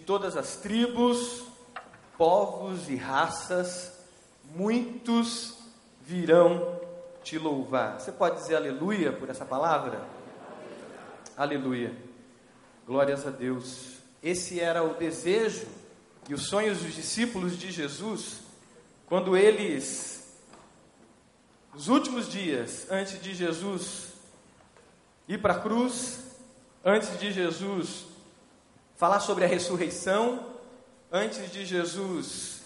de todas as tribos, povos e raças, muitos virão te louvar. Você pode dizer aleluia por essa palavra? Aleluia. Glórias a Deus. Esse era o desejo e os sonhos dos discípulos de Jesus quando eles, nos últimos dias, antes de Jesus ir para a cruz, antes de Jesus falar sobre a ressurreição, antes de Jesus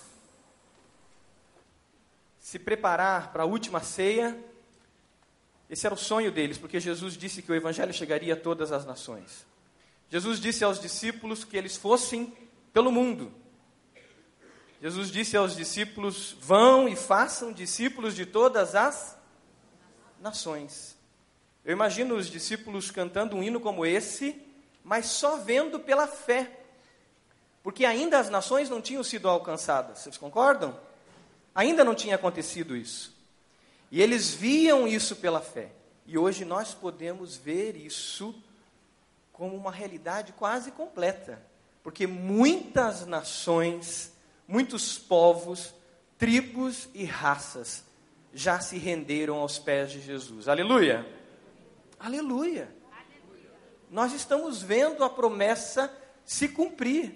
se preparar para a última ceia, esse era o sonho deles, porque Jesus disse que o evangelho chegaria a todas as nações. Jesus disse aos discípulos que eles fossem pelo mundo Jesus disse aos discípulos: Vão e façam discípulos de todas as nações. Eu imagino os discípulos cantando um hino como esse, mas só vendo pela fé, porque ainda as nações não tinham sido alcançadas, vocês concordam? Ainda não tinha acontecido isso. E eles viam isso pela fé. E hoje nós podemos ver isso como uma realidade quase completa, porque muitas nações muitos povos, tribos e raças já se renderam aos pés de Jesus. Aleluia! Aleluia! Nós estamos vendo a promessa se cumprir.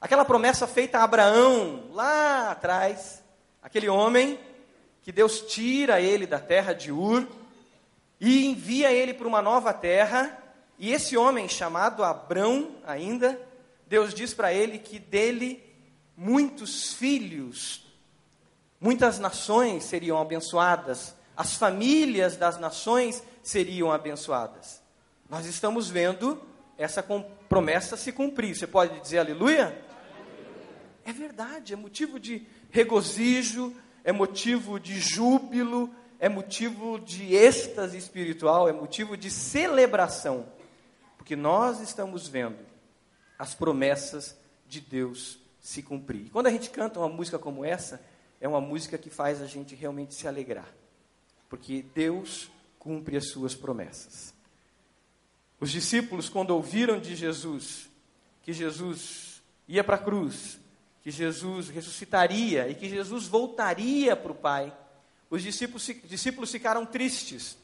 Aquela promessa feita a Abraão lá atrás, aquele homem que Deus tira ele da terra de Ur e envia ele para uma nova terra, e esse homem chamado Abrão ainda, Deus diz para ele que dele muitos filhos, muitas nações seriam abençoadas, as famílias das nações seriam abençoadas. Nós estamos vendo essa promessa se cumprir. Você pode dizer aleluia? É verdade, é motivo de regozijo, é motivo de júbilo, é motivo de êxtase espiritual, é motivo de celebração, porque nós estamos vendo as promessas de Deus se cumprir. quando a gente canta uma música como essa, é uma música que faz a gente realmente se alegrar, porque Deus cumpre as suas promessas. Os discípulos, quando ouviram de Jesus que Jesus ia para a cruz, que Jesus ressuscitaria e que Jesus voltaria para o Pai, os discípulos, discípulos ficaram tristes.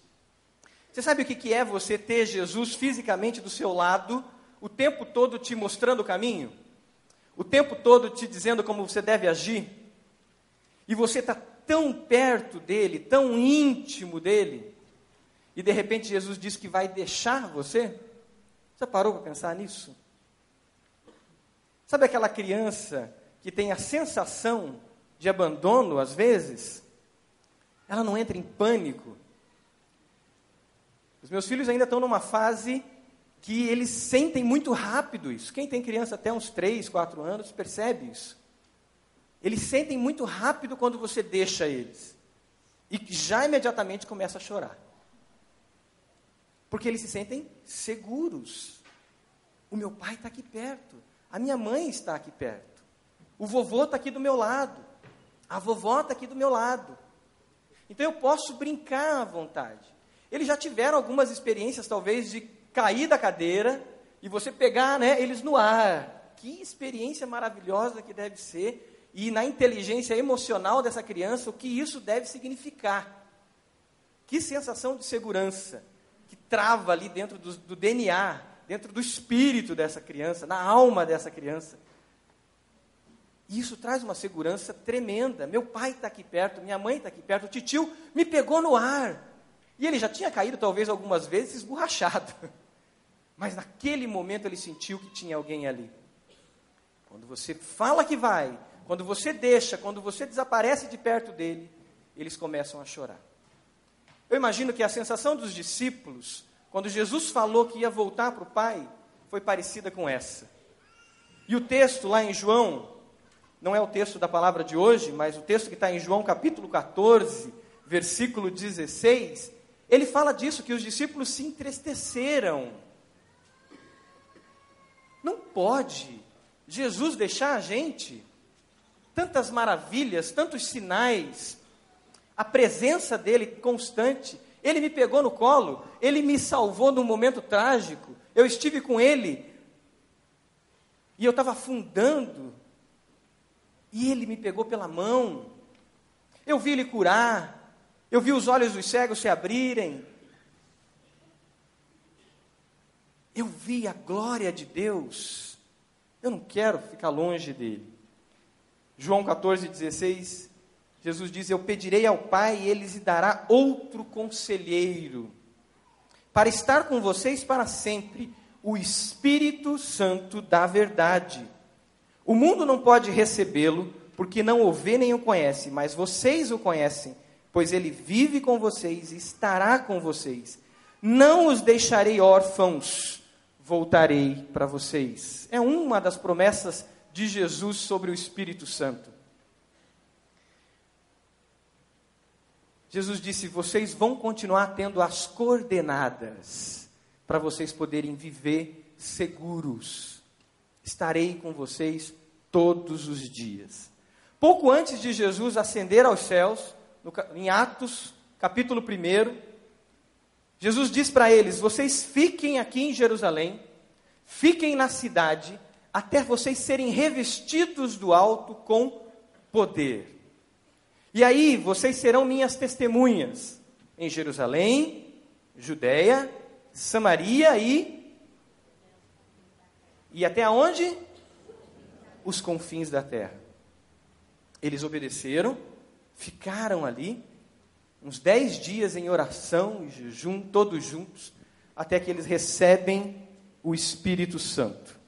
Você sabe o que é você ter Jesus fisicamente do seu lado, o tempo todo te mostrando o caminho? o tempo todo te dizendo como você deve agir, e você está tão perto dele, tão íntimo dele, e de repente Jesus diz que vai deixar você? Você parou para pensar nisso? Sabe aquela criança que tem a sensação de abandono às vezes? Ela não entra em pânico. Os meus filhos ainda estão numa fase que eles sentem muito rápido isso. Quem tem criança até uns 3, 4 anos percebe isso. Eles sentem muito rápido quando você deixa eles. E já imediatamente começa a chorar. Porque eles se sentem seguros. O meu pai está aqui perto. A minha mãe está aqui perto. O vovô está aqui do meu lado. A vovó está aqui do meu lado. Então eu posso brincar à vontade. Eles já tiveram algumas experiências, talvez, de cair da cadeira e você pegar né, eles no ar. Que experiência maravilhosa que deve ser. E na inteligência emocional dessa criança, o que isso deve significar. Que sensação de segurança trava ali dentro do, do DNA, dentro do espírito dessa criança, na alma dessa criança. Isso traz uma segurança tremenda. Meu pai está aqui perto, minha mãe está aqui perto, o titio me pegou no ar. E ele já tinha caído talvez algumas vezes esborrachado. Mas naquele momento ele sentiu que tinha alguém ali. Quando você fala que vai, quando você deixa, quando você desaparece de perto dele, eles começam a chorar. Eu imagino que a sensação dos discípulos, quando Jesus falou que ia voltar para o Pai, foi parecida com essa. E o texto lá em João, não é o texto da palavra de hoje, mas o texto que está em João capítulo 14, versículo 16, ele fala disso, que os discípulos se entristeceram não pode Jesus deixar a gente tantas maravilhas, tantos sinais, a presença dele constante. Ele me pegou no colo, ele me salvou num momento trágico. Eu estive com ele E eu estava afundando. E ele me pegou pela mão. Eu vi ele curar. Eu vi os olhos dos cegos se abrirem. Eu vi a glória de Deus. Eu não quero ficar longe dele. João 14, 16, Jesus diz: Eu pedirei ao Pai e ele lhes dará outro conselheiro, para estar com vocês para sempre, o Espírito Santo da verdade. O mundo não pode recebê-lo, porque não o vê nem o conhece, mas vocês o conhecem, pois ele vive com vocês e estará com vocês. Não os deixarei órfãos, voltarei para vocês. É uma das promessas de Jesus sobre o Espírito Santo. Jesus disse: vocês vão continuar tendo as coordenadas para vocês poderem viver seguros. Estarei com vocês todos os dias. Pouco antes de Jesus ascender aos céus, no, em Atos, capítulo 1, Jesus diz para eles: Vocês fiquem aqui em Jerusalém, fiquem na cidade, até vocês serem revestidos do alto com poder. E aí vocês serão minhas testemunhas em Jerusalém, Judéia, Samaria e e até onde? Os confins da terra. Eles obedeceram, ficaram ali uns dez dias em oração e jejum, todos juntos, até que eles recebem o Espírito Santo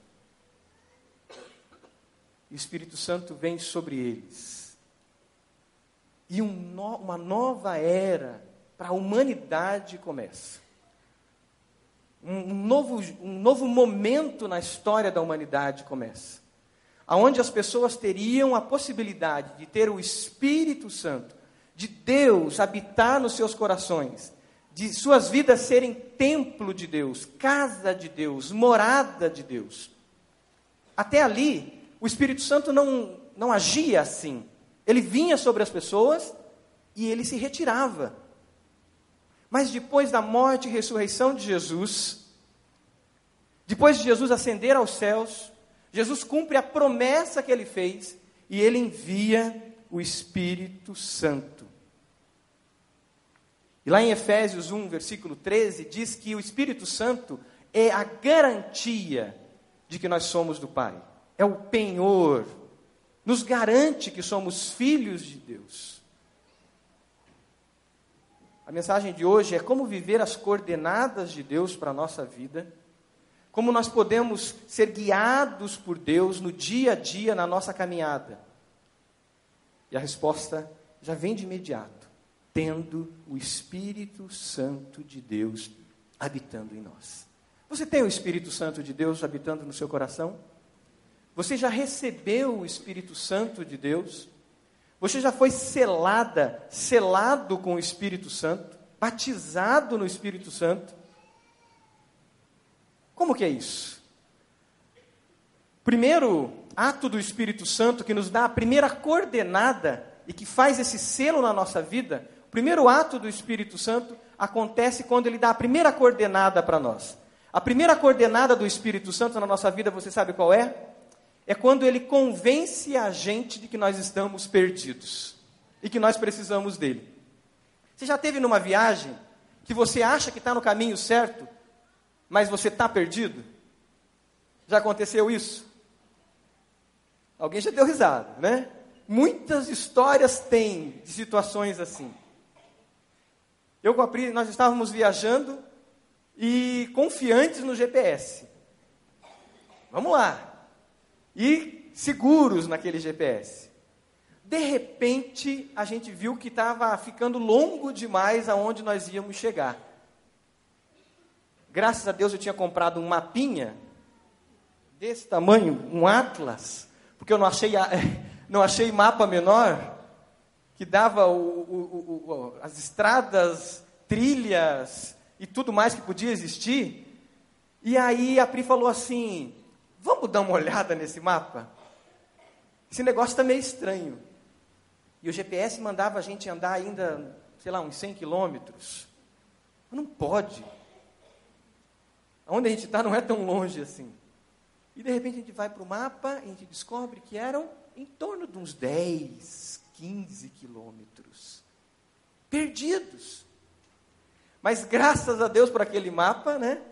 o Espírito Santo vem sobre eles. E um no, uma nova era para a humanidade começa. Um, novo, um novo momento na história da humanidade começa. Onde as pessoas teriam a possibilidade de ter o Espírito Santo, de Deus habitar nos seus corações, de suas vidas serem templo de Deus, casa de Deus, morada de Deus. Até ali, o Espírito Santo não, não agia assim. Ele vinha sobre as pessoas e ele se retirava. Mas depois da morte e ressurreição de Jesus, depois de Jesus ascender aos céus, Jesus cumpre a promessa que ele fez e ele envia o Espírito Santo. E lá em Efésios 1, versículo 13, diz que o Espírito Santo é a garantia de que nós somos do Pai é o penhor, nos garante que somos filhos de Deus. A mensagem de hoje é como viver as coordenadas de Deus para a nossa vida, como nós podemos ser guiados por Deus no dia a dia, na nossa caminhada. E a resposta já vem de imediato, tendo o Espírito Santo de Deus habitando em nós. Você tem o Espírito Santo de Deus habitando no seu coração? Você já recebeu o Espírito Santo de Deus? Você já foi selada, selado com o Espírito Santo, batizado no Espírito Santo? Como que é isso? Primeiro ato do Espírito Santo que nos dá a primeira coordenada e que faz esse selo na nossa vida, o primeiro ato do Espírito Santo acontece quando ele dá a primeira coordenada para nós. A primeira coordenada do Espírito Santo na nossa vida, você sabe qual é? É quando ele convence a gente de que nós estamos perdidos e que nós precisamos dele. Você já teve numa viagem que você acha que está no caminho certo, mas você está perdido? Já aconteceu isso? Alguém já deu risada, né? Muitas histórias têm de situações assim. Eu com a Pri, nós estávamos viajando e confiantes no GPS. Vamos lá, e seguros naquele GPS. De repente, a gente viu que estava ficando longo demais aonde nós íamos chegar. Graças a Deus eu tinha comprado um mapinha desse tamanho, um atlas, porque eu não achei, não achei mapa menor que dava o, o, o, as estradas, trilhas e tudo mais que podia existir. E aí a Pri falou assim: Vamos dar uma olhada nesse mapa? Esse negócio está meio estranho. E o GPS mandava a gente andar ainda, sei lá, uns 100 quilômetros. Não pode. Onde a gente está não é tão longe assim. E de repente a gente vai para o mapa e a gente descobre que eram em torno de uns 10, 15 quilômetros. Perdidos. Mas graças a Deus por aquele mapa, né?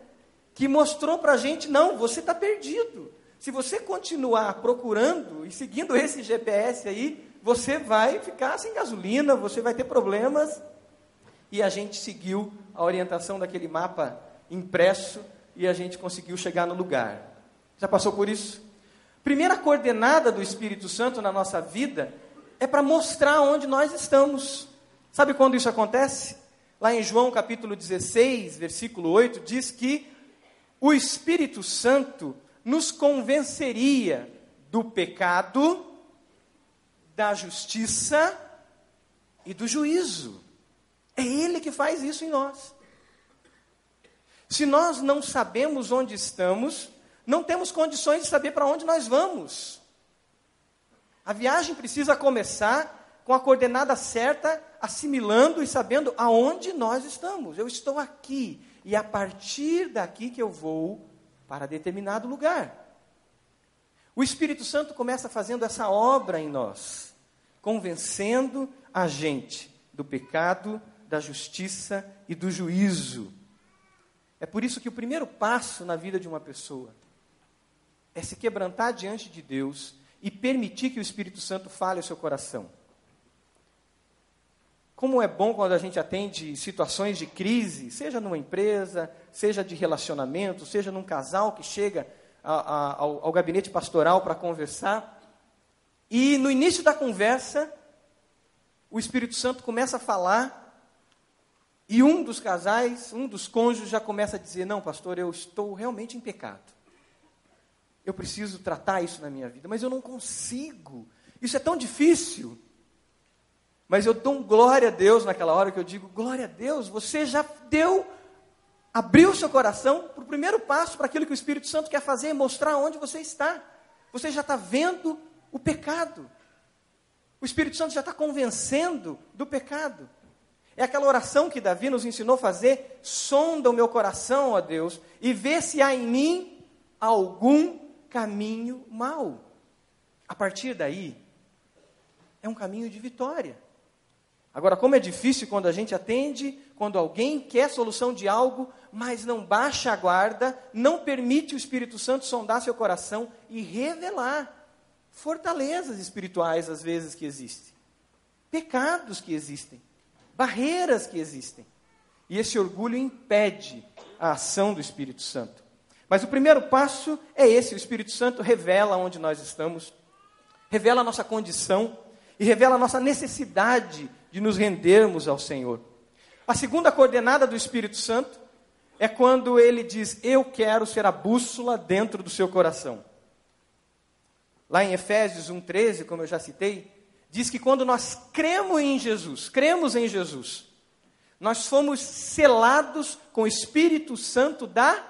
Que mostrou para a gente, não, você está perdido. Se você continuar procurando e seguindo esse GPS aí, você vai ficar sem gasolina, você vai ter problemas. E a gente seguiu a orientação daquele mapa impresso e a gente conseguiu chegar no lugar. Já passou por isso? Primeira coordenada do Espírito Santo na nossa vida é para mostrar onde nós estamos. Sabe quando isso acontece? Lá em João capítulo 16, versículo 8, diz que o Espírito Santo nos convenceria do pecado, da justiça e do juízo. É Ele que faz isso em nós. Se nós não sabemos onde estamos, não temos condições de saber para onde nós vamos. A viagem precisa começar com a coordenada certa, assimilando e sabendo aonde nós estamos. Eu estou aqui e a partir daqui que eu vou para determinado lugar. O Espírito Santo começa fazendo essa obra em nós, convencendo a gente do pecado, da justiça e do juízo. É por isso que o primeiro passo na vida de uma pessoa é se quebrantar diante de Deus e permitir que o Espírito Santo fale ao seu coração. Como é bom quando a gente atende situações de crise, seja numa empresa, seja de relacionamento, seja num casal que chega a, a, ao, ao gabinete pastoral para conversar. E no início da conversa, o Espírito Santo começa a falar e um dos casais, um dos cônjuges já começa a dizer: Não, pastor, eu estou realmente em pecado. Eu preciso tratar isso na minha vida, mas eu não consigo. Isso é tão difícil. Mas eu dou glória a Deus naquela hora que eu digo: glória a Deus, você já deu, abriu seu coração para o primeiro passo para aquilo que o Espírito Santo quer fazer, mostrar onde você está. Você já está vendo o pecado. O Espírito Santo já está convencendo do pecado. É aquela oração que Davi nos ensinou a fazer: sonda o meu coração, ó Deus, e vê se há em mim algum caminho mau. A partir daí, é um caminho de vitória. Agora, como é difícil quando a gente atende, quando alguém quer solução de algo, mas não baixa a guarda, não permite o Espírito Santo sondar seu coração e revelar fortalezas espirituais, às vezes, que existem, pecados que existem, barreiras que existem. E esse orgulho impede a ação do Espírito Santo. Mas o primeiro passo é esse: o Espírito Santo revela onde nós estamos, revela a nossa condição e revela a nossa necessidade de nos rendermos ao Senhor. A segunda coordenada do Espírito Santo é quando ele diz: Eu quero ser a bússola dentro do seu coração. Lá em Efésios 1,13, como eu já citei, diz que quando nós cremos em Jesus, cremos em Jesus, nós fomos selados com o Espírito Santo da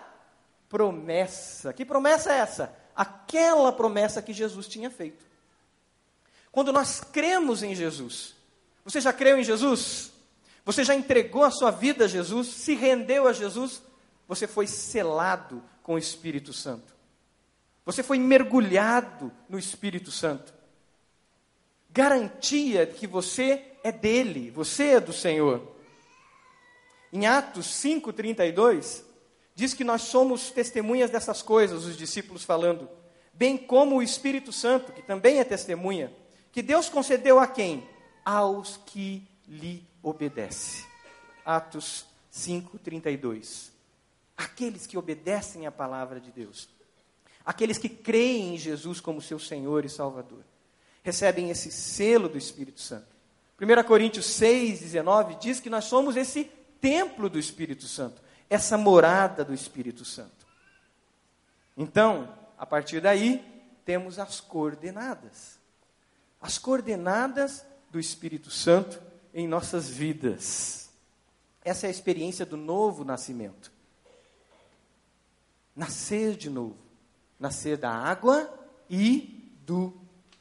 promessa. Que promessa é essa? Aquela promessa que Jesus tinha feito. Quando nós cremos em Jesus, você já creu em Jesus? Você já entregou a sua vida a Jesus? Se rendeu a Jesus? Você foi selado com o Espírito Santo. Você foi mergulhado no Espírito Santo. Garantia de que você é dele, você é do Senhor. Em Atos 5:32 diz que nós somos testemunhas dessas coisas, os discípulos falando, bem como o Espírito Santo, que também é testemunha, que Deus concedeu a quem? Aos que lhe obedecem. Atos 5:32. Aqueles que obedecem à palavra de Deus, aqueles que creem em Jesus como seu Senhor e Salvador, recebem esse selo do Espírito Santo. 1 Coríntios 6:19 diz que nós somos esse templo do Espírito Santo, essa morada do Espírito Santo. Então, a partir daí, temos as coordenadas. As coordenadas do Espírito Santo em nossas vidas. Essa é a experiência do novo nascimento. Nascer de novo. Nascer da água e do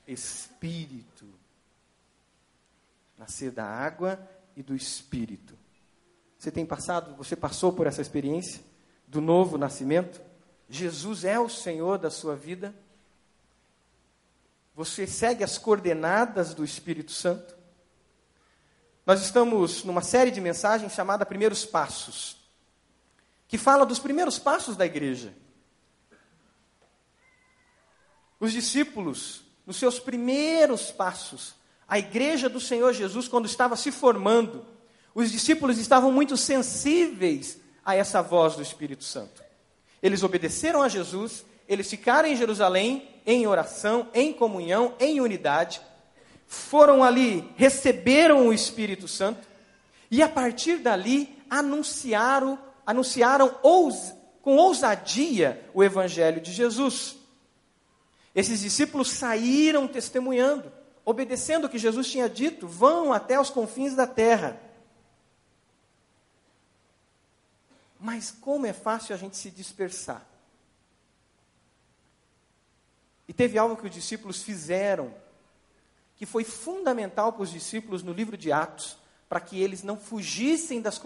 Espírito. Nascer da água e do Espírito. Você tem passado, você passou por essa experiência do novo nascimento? Jesus é o Senhor da sua vida? Você segue as coordenadas do Espírito Santo? Nós estamos numa série de mensagens chamada Primeiros Passos, que fala dos primeiros passos da igreja. Os discípulos, nos seus primeiros passos, a igreja do Senhor Jesus, quando estava se formando, os discípulos estavam muito sensíveis a essa voz do Espírito Santo. Eles obedeceram a Jesus, eles ficaram em Jerusalém em oração, em comunhão, em unidade, foram ali, receberam o Espírito Santo e a partir dali anunciaram, anunciaram ous, com ousadia o Evangelho de Jesus. Esses discípulos saíram testemunhando, obedecendo o que Jesus tinha dito: vão até os confins da terra. Mas como é fácil a gente se dispersar. E teve algo que os discípulos fizeram que foi fundamental para os discípulos no livro de Atos, para que eles não fugissem das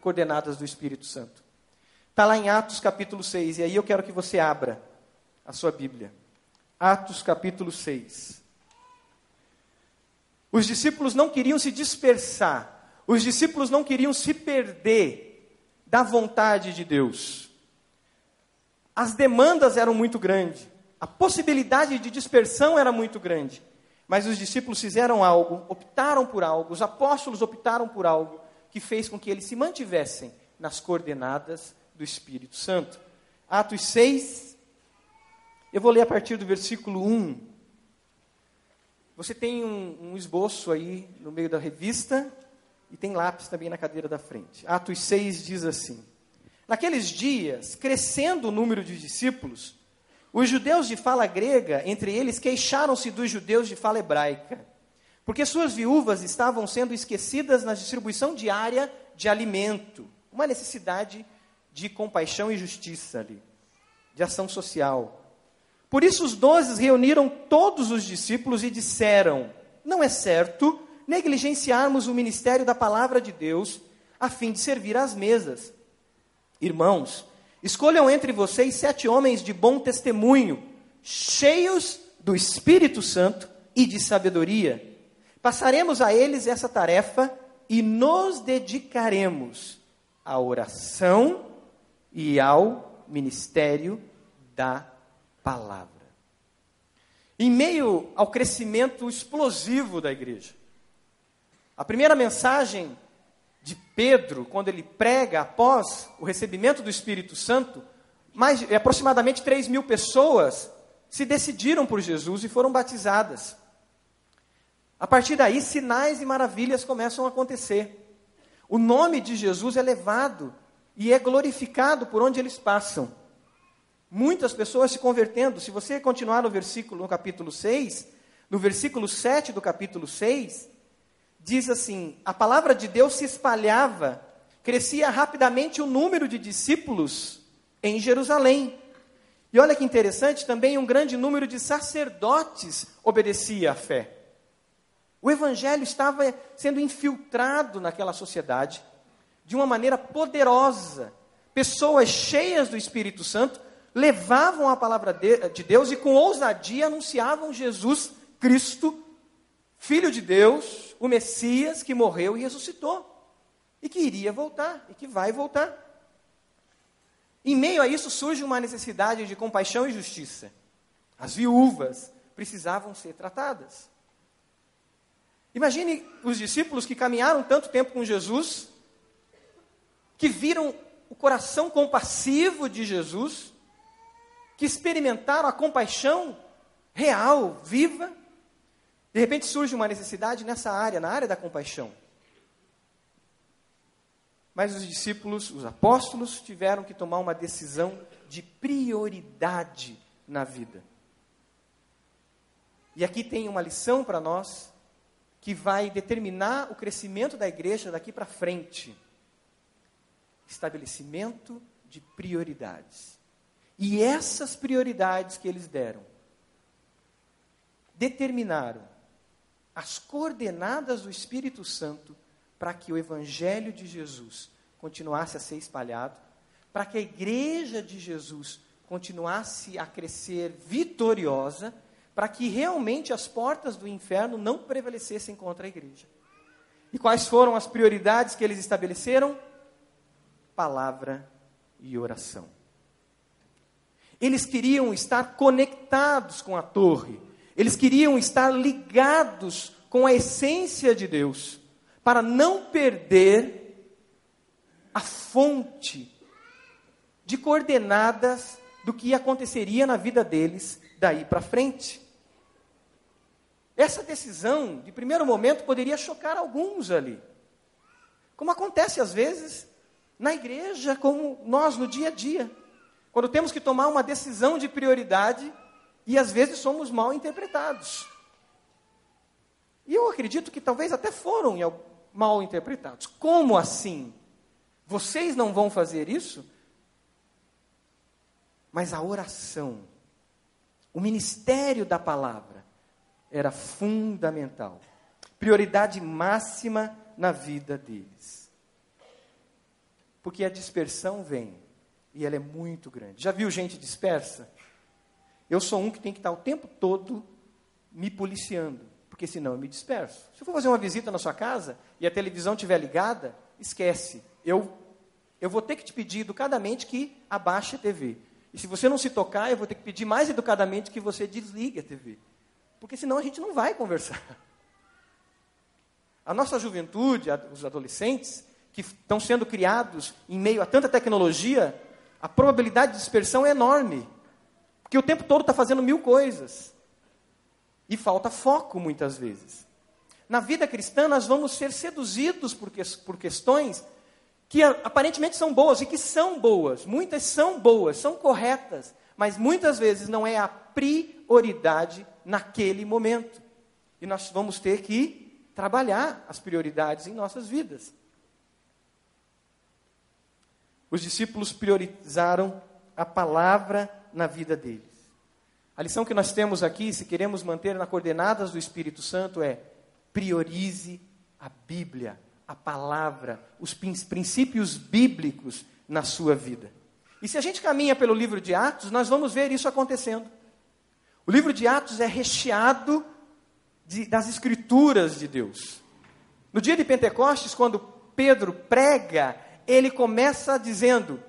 coordenadas do Espírito Santo. Está lá em Atos capítulo 6, e aí eu quero que você abra a sua Bíblia. Atos capítulo 6. Os discípulos não queriam se dispersar, os discípulos não queriam se perder da vontade de Deus. As demandas eram muito grandes, a possibilidade de dispersão era muito grande. Mas os discípulos fizeram algo, optaram por algo, os apóstolos optaram por algo que fez com que eles se mantivessem nas coordenadas do Espírito Santo. Atos 6, eu vou ler a partir do versículo 1. Você tem um, um esboço aí no meio da revista e tem lápis também na cadeira da frente. Atos 6 diz assim: Naqueles dias, crescendo o número de discípulos, os judeus de fala grega, entre eles, queixaram-se dos judeus de fala hebraica, porque suas viúvas estavam sendo esquecidas na distribuição diária de alimento. Uma necessidade de compaixão e justiça ali, de ação social. Por isso os doze reuniram todos os discípulos e disseram: Não é certo negligenciarmos o ministério da palavra de Deus a fim de servir às mesas. Irmãos, Escolham entre vocês sete homens de bom testemunho, cheios do Espírito Santo e de sabedoria. Passaremos a eles essa tarefa e nos dedicaremos à oração e ao ministério da palavra. Em meio ao crescimento explosivo da igreja, a primeira mensagem de Pedro, quando ele prega após o recebimento do Espírito Santo, mais, aproximadamente 3 mil pessoas se decidiram por Jesus e foram batizadas. A partir daí, sinais e maravilhas começam a acontecer. O nome de Jesus é levado e é glorificado por onde eles passam. Muitas pessoas se convertendo. Se você continuar no versículo, no capítulo 6, no versículo 7 do capítulo 6, diz assim: a palavra de Deus se espalhava, crescia rapidamente o número de discípulos em Jerusalém. E olha que interessante, também um grande número de sacerdotes obedecia à fé. O evangelho estava sendo infiltrado naquela sociedade de uma maneira poderosa. Pessoas cheias do Espírito Santo levavam a palavra de Deus e com ousadia anunciavam Jesus Cristo, Filho de Deus, o Messias que morreu e ressuscitou, e que iria voltar, e que vai voltar. Em meio a isso surge uma necessidade de compaixão e justiça. As viúvas precisavam ser tratadas. Imagine os discípulos que caminharam tanto tempo com Jesus, que viram o coração compassivo de Jesus, que experimentaram a compaixão real, viva, de repente surge uma necessidade nessa área, na área da compaixão. Mas os discípulos, os apóstolos, tiveram que tomar uma decisão de prioridade na vida. E aqui tem uma lição para nós que vai determinar o crescimento da igreja daqui para frente. Estabelecimento de prioridades. E essas prioridades que eles deram determinaram as coordenadas do Espírito Santo para que o Evangelho de Jesus continuasse a ser espalhado, para que a igreja de Jesus continuasse a crescer vitoriosa, para que realmente as portas do inferno não prevalecessem contra a igreja. E quais foram as prioridades que eles estabeleceram? Palavra e oração. Eles queriam estar conectados com a torre, eles queriam estar ligados com a essência de Deus, para não perder a fonte de coordenadas do que aconteceria na vida deles daí para frente. Essa decisão, de primeiro momento, poderia chocar alguns ali. Como acontece às vezes na igreja, como nós no dia a dia. Quando temos que tomar uma decisão de prioridade e às vezes somos mal interpretados. E eu acredito que talvez até foram mal interpretados. Como assim? Vocês não vão fazer isso? Mas a oração, o ministério da palavra, era fundamental. Prioridade máxima na vida deles. Porque a dispersão vem e ela é muito grande. Já viu gente dispersa? Eu sou um que tem que estar o tempo todo me policiando, porque senão eu me disperso. Se eu for fazer uma visita na sua casa e a televisão estiver ligada, esquece. Eu, eu vou ter que te pedir educadamente que abaixe a TV. E se você não se tocar, eu vou ter que pedir mais educadamente que você desligue a TV. Porque senão a gente não vai conversar. A nossa juventude, os adolescentes, que estão sendo criados em meio a tanta tecnologia, a probabilidade de dispersão é enorme. Porque o tempo todo está fazendo mil coisas. E falta foco muitas vezes. Na vida cristã, nós vamos ser seduzidos por, que, por questões que aparentemente são boas e que são boas. Muitas são boas, são corretas. Mas muitas vezes não é a prioridade naquele momento. E nós vamos ter que trabalhar as prioridades em nossas vidas. Os discípulos priorizaram a palavra na vida deles. A lição que nós temos aqui, se queremos manter nas coordenadas do Espírito Santo, é priorize a Bíblia, a palavra, os princípios bíblicos na sua vida. E se a gente caminha pelo livro de Atos, nós vamos ver isso acontecendo. O livro de Atos é recheado de, das escrituras de Deus. No dia de Pentecostes, quando Pedro prega ele começa dizendo: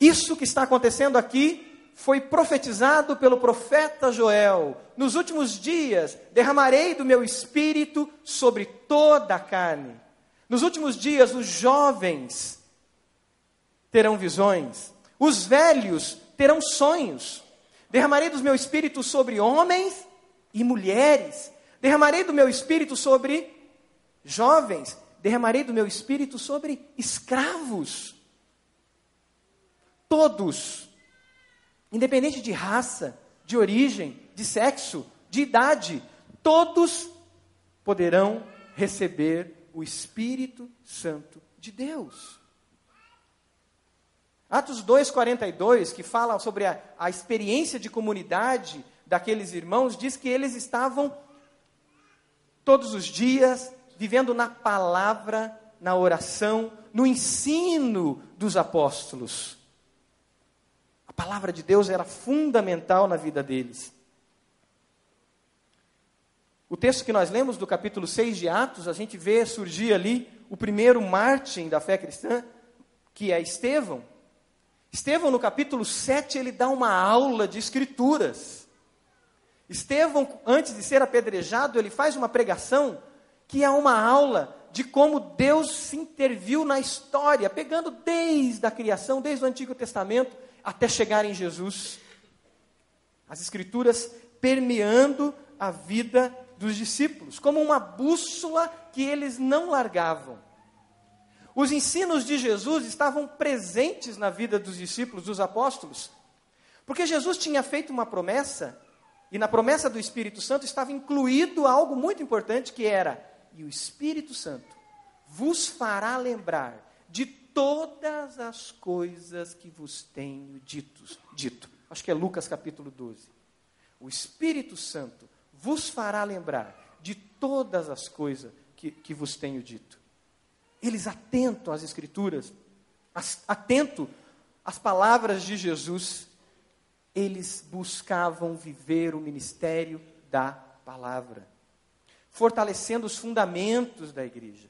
Isso que está acontecendo aqui foi profetizado pelo profeta Joel. Nos últimos dias derramarei do meu espírito sobre toda a carne. Nos últimos dias os jovens terão visões, os velhos terão sonhos. Derramarei do meu espírito sobre homens e mulheres. Derramarei do meu espírito sobre jovens derramarei do meu espírito sobre escravos. Todos, independente de raça, de origem, de sexo, de idade, todos poderão receber o Espírito Santo de Deus. Atos 2,42, que fala sobre a, a experiência de comunidade daqueles irmãos, diz que eles estavam todos os dias vivendo na palavra, na oração, no ensino dos apóstolos. Palavra de Deus era fundamental na vida deles. O texto que nós lemos do capítulo 6 de Atos, a gente vê surgir ali o primeiro mártir da fé cristã, que é Estevão. Estevão, no capítulo 7, ele dá uma aula de escrituras. Estevão, antes de ser apedrejado, ele faz uma pregação que é uma aula de como Deus se interviu na história, pegando desde a criação, desde o Antigo Testamento, até chegar em Jesus. As Escrituras permeando a vida dos discípulos, como uma bússola que eles não largavam. Os ensinos de Jesus estavam presentes na vida dos discípulos, dos apóstolos, porque Jesus tinha feito uma promessa, e na promessa do Espírito Santo estava incluído algo muito importante que era e o Espírito Santo vos fará lembrar de todas as coisas que vos tenho dito. dito. Acho que é Lucas capítulo 12. O Espírito Santo vos fará lembrar de todas as coisas que, que vos tenho dito. Eles atento às Escrituras, atento as palavras de Jesus, eles buscavam viver o ministério da palavra, fortalecendo os fundamentos da igreja,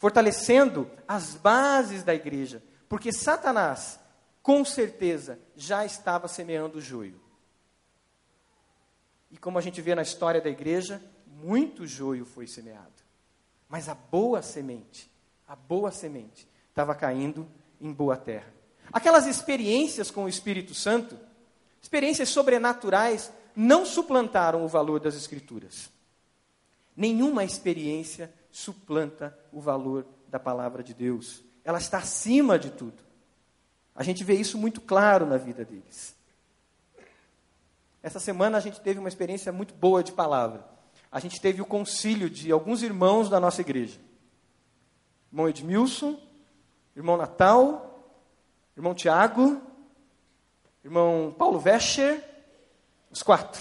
fortalecendo as bases da igreja, porque Satanás, com certeza, já estava semeando o joio. E como a gente vê na história da igreja, muito joio foi semeado. Mas a boa semente, a boa semente, estava caindo em boa terra. Aquelas experiências com o Espírito Santo, experiências sobrenaturais, não suplantaram o valor das Escrituras. Nenhuma experiência suplanta o valor da palavra de Deus. Ela está acima de tudo. A gente vê isso muito claro na vida deles. Essa semana a gente teve uma experiência muito boa de palavra. A gente teve o concílio de alguns irmãos da nossa igreja. Irmão Edmilson, irmão Natal, irmão Tiago, irmão Paulo Vescher, os quatro.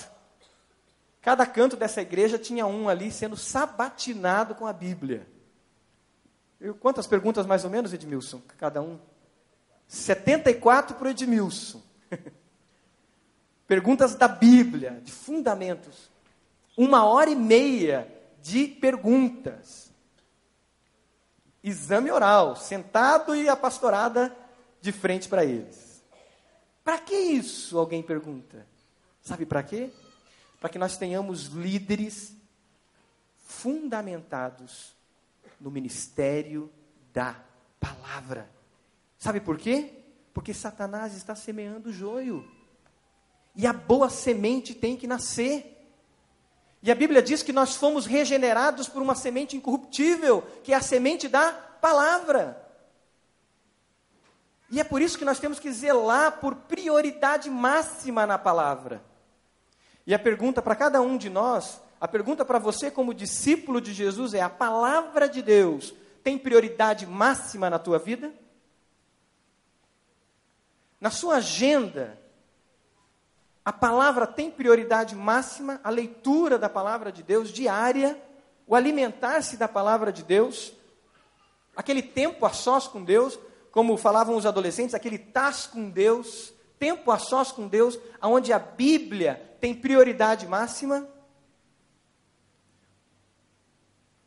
Cada canto dessa igreja tinha um ali sendo sabatinado com a Bíblia. Eu, quantas perguntas mais ou menos, Edmilson? Cada um? 74 para o Edmilson. perguntas da Bíblia, de fundamentos. Uma hora e meia de perguntas. Exame oral, sentado e a pastorada de frente para eles. Para que isso? Alguém pergunta. Sabe para quê? Para que nós tenhamos líderes fundamentados no ministério da palavra. Sabe por quê? Porque Satanás está semeando joio. E a boa semente tem que nascer. E a Bíblia diz que nós fomos regenerados por uma semente incorruptível, que é a semente da palavra. E é por isso que nós temos que zelar por prioridade máxima na palavra. E a pergunta para cada um de nós, a pergunta para você como discípulo de Jesus é: a palavra de Deus tem prioridade máxima na tua vida? Na sua agenda, a palavra tem prioridade máxima, a leitura da palavra de Deus diária, o alimentar-se da palavra de Deus, aquele tempo a sós com Deus, como falavam os adolescentes, aquele taz com Deus, tempo a sós com Deus, aonde a Bíblia tem prioridade máxima.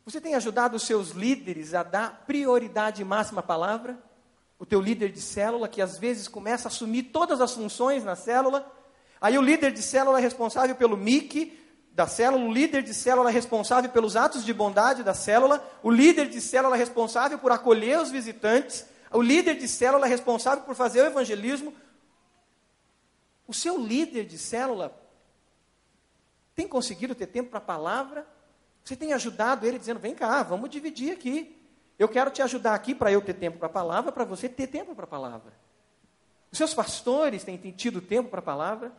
Você tem ajudado os seus líderes a dar prioridade máxima à palavra? O teu líder de célula, que às vezes começa a assumir todas as funções na célula, aí o líder de célula é responsável pelo MIC da célula, o líder de célula é responsável pelos atos de bondade da célula, o líder de célula é responsável por acolher os visitantes, o líder de célula é responsável por fazer o evangelismo. O seu líder de célula tem conseguido ter tempo para a palavra? Você tem ajudado ele dizendo: vem cá, vamos dividir aqui. Eu quero te ajudar aqui para eu ter tempo para a palavra, para você ter tempo para a palavra. Os seus pastores têm, têm tido tempo para a palavra?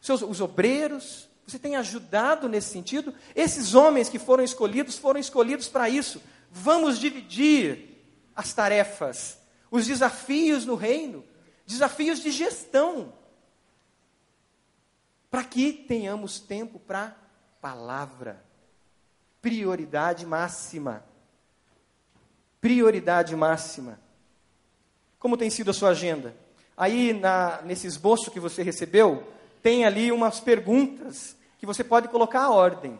Os, seus, os obreiros? Você tem ajudado nesse sentido? Esses homens que foram escolhidos foram escolhidos para isso. Vamos dividir as tarefas os desafios no reino, desafios de gestão, para que tenhamos tempo para palavra. Prioridade máxima. Prioridade máxima. Como tem sido a sua agenda? Aí, na, nesse esboço que você recebeu, tem ali umas perguntas que você pode colocar a ordem.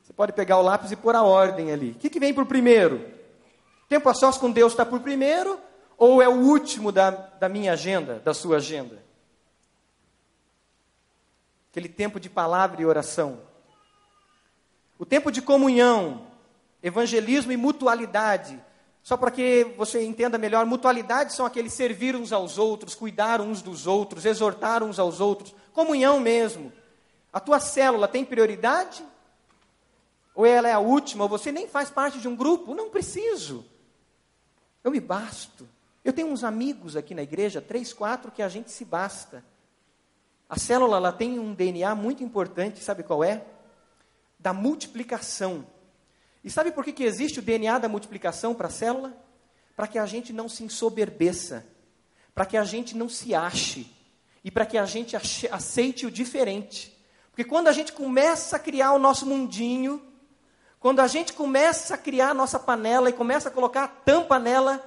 Você pode pegar o lápis e pôr a ordem ali. O que, que vem por primeiro? Tempo a sós com Deus está por primeiro, ou é o último da, da minha agenda, da sua agenda? Aquele tempo de palavra e oração. O tempo de comunhão, evangelismo e mutualidade. Só para que você entenda melhor, mutualidade são aqueles servir uns aos outros, cuidar uns dos outros, exortar uns aos outros. Comunhão mesmo. A tua célula tem prioridade? Ou ela é a última? Ou você nem faz parte de um grupo? Não preciso. Eu me basto. Eu tenho uns amigos aqui na igreja, três, quatro, que a gente se basta. A célula ela tem um DNA muito importante, sabe qual é? Da multiplicação. E sabe por que, que existe o DNA da multiplicação para a célula? Para que a gente não se ensoberbeça, para que a gente não se ache, e para que a gente aceite o diferente. Porque quando a gente começa a criar o nosso mundinho, quando a gente começa a criar a nossa panela e começa a colocar a tampa nela,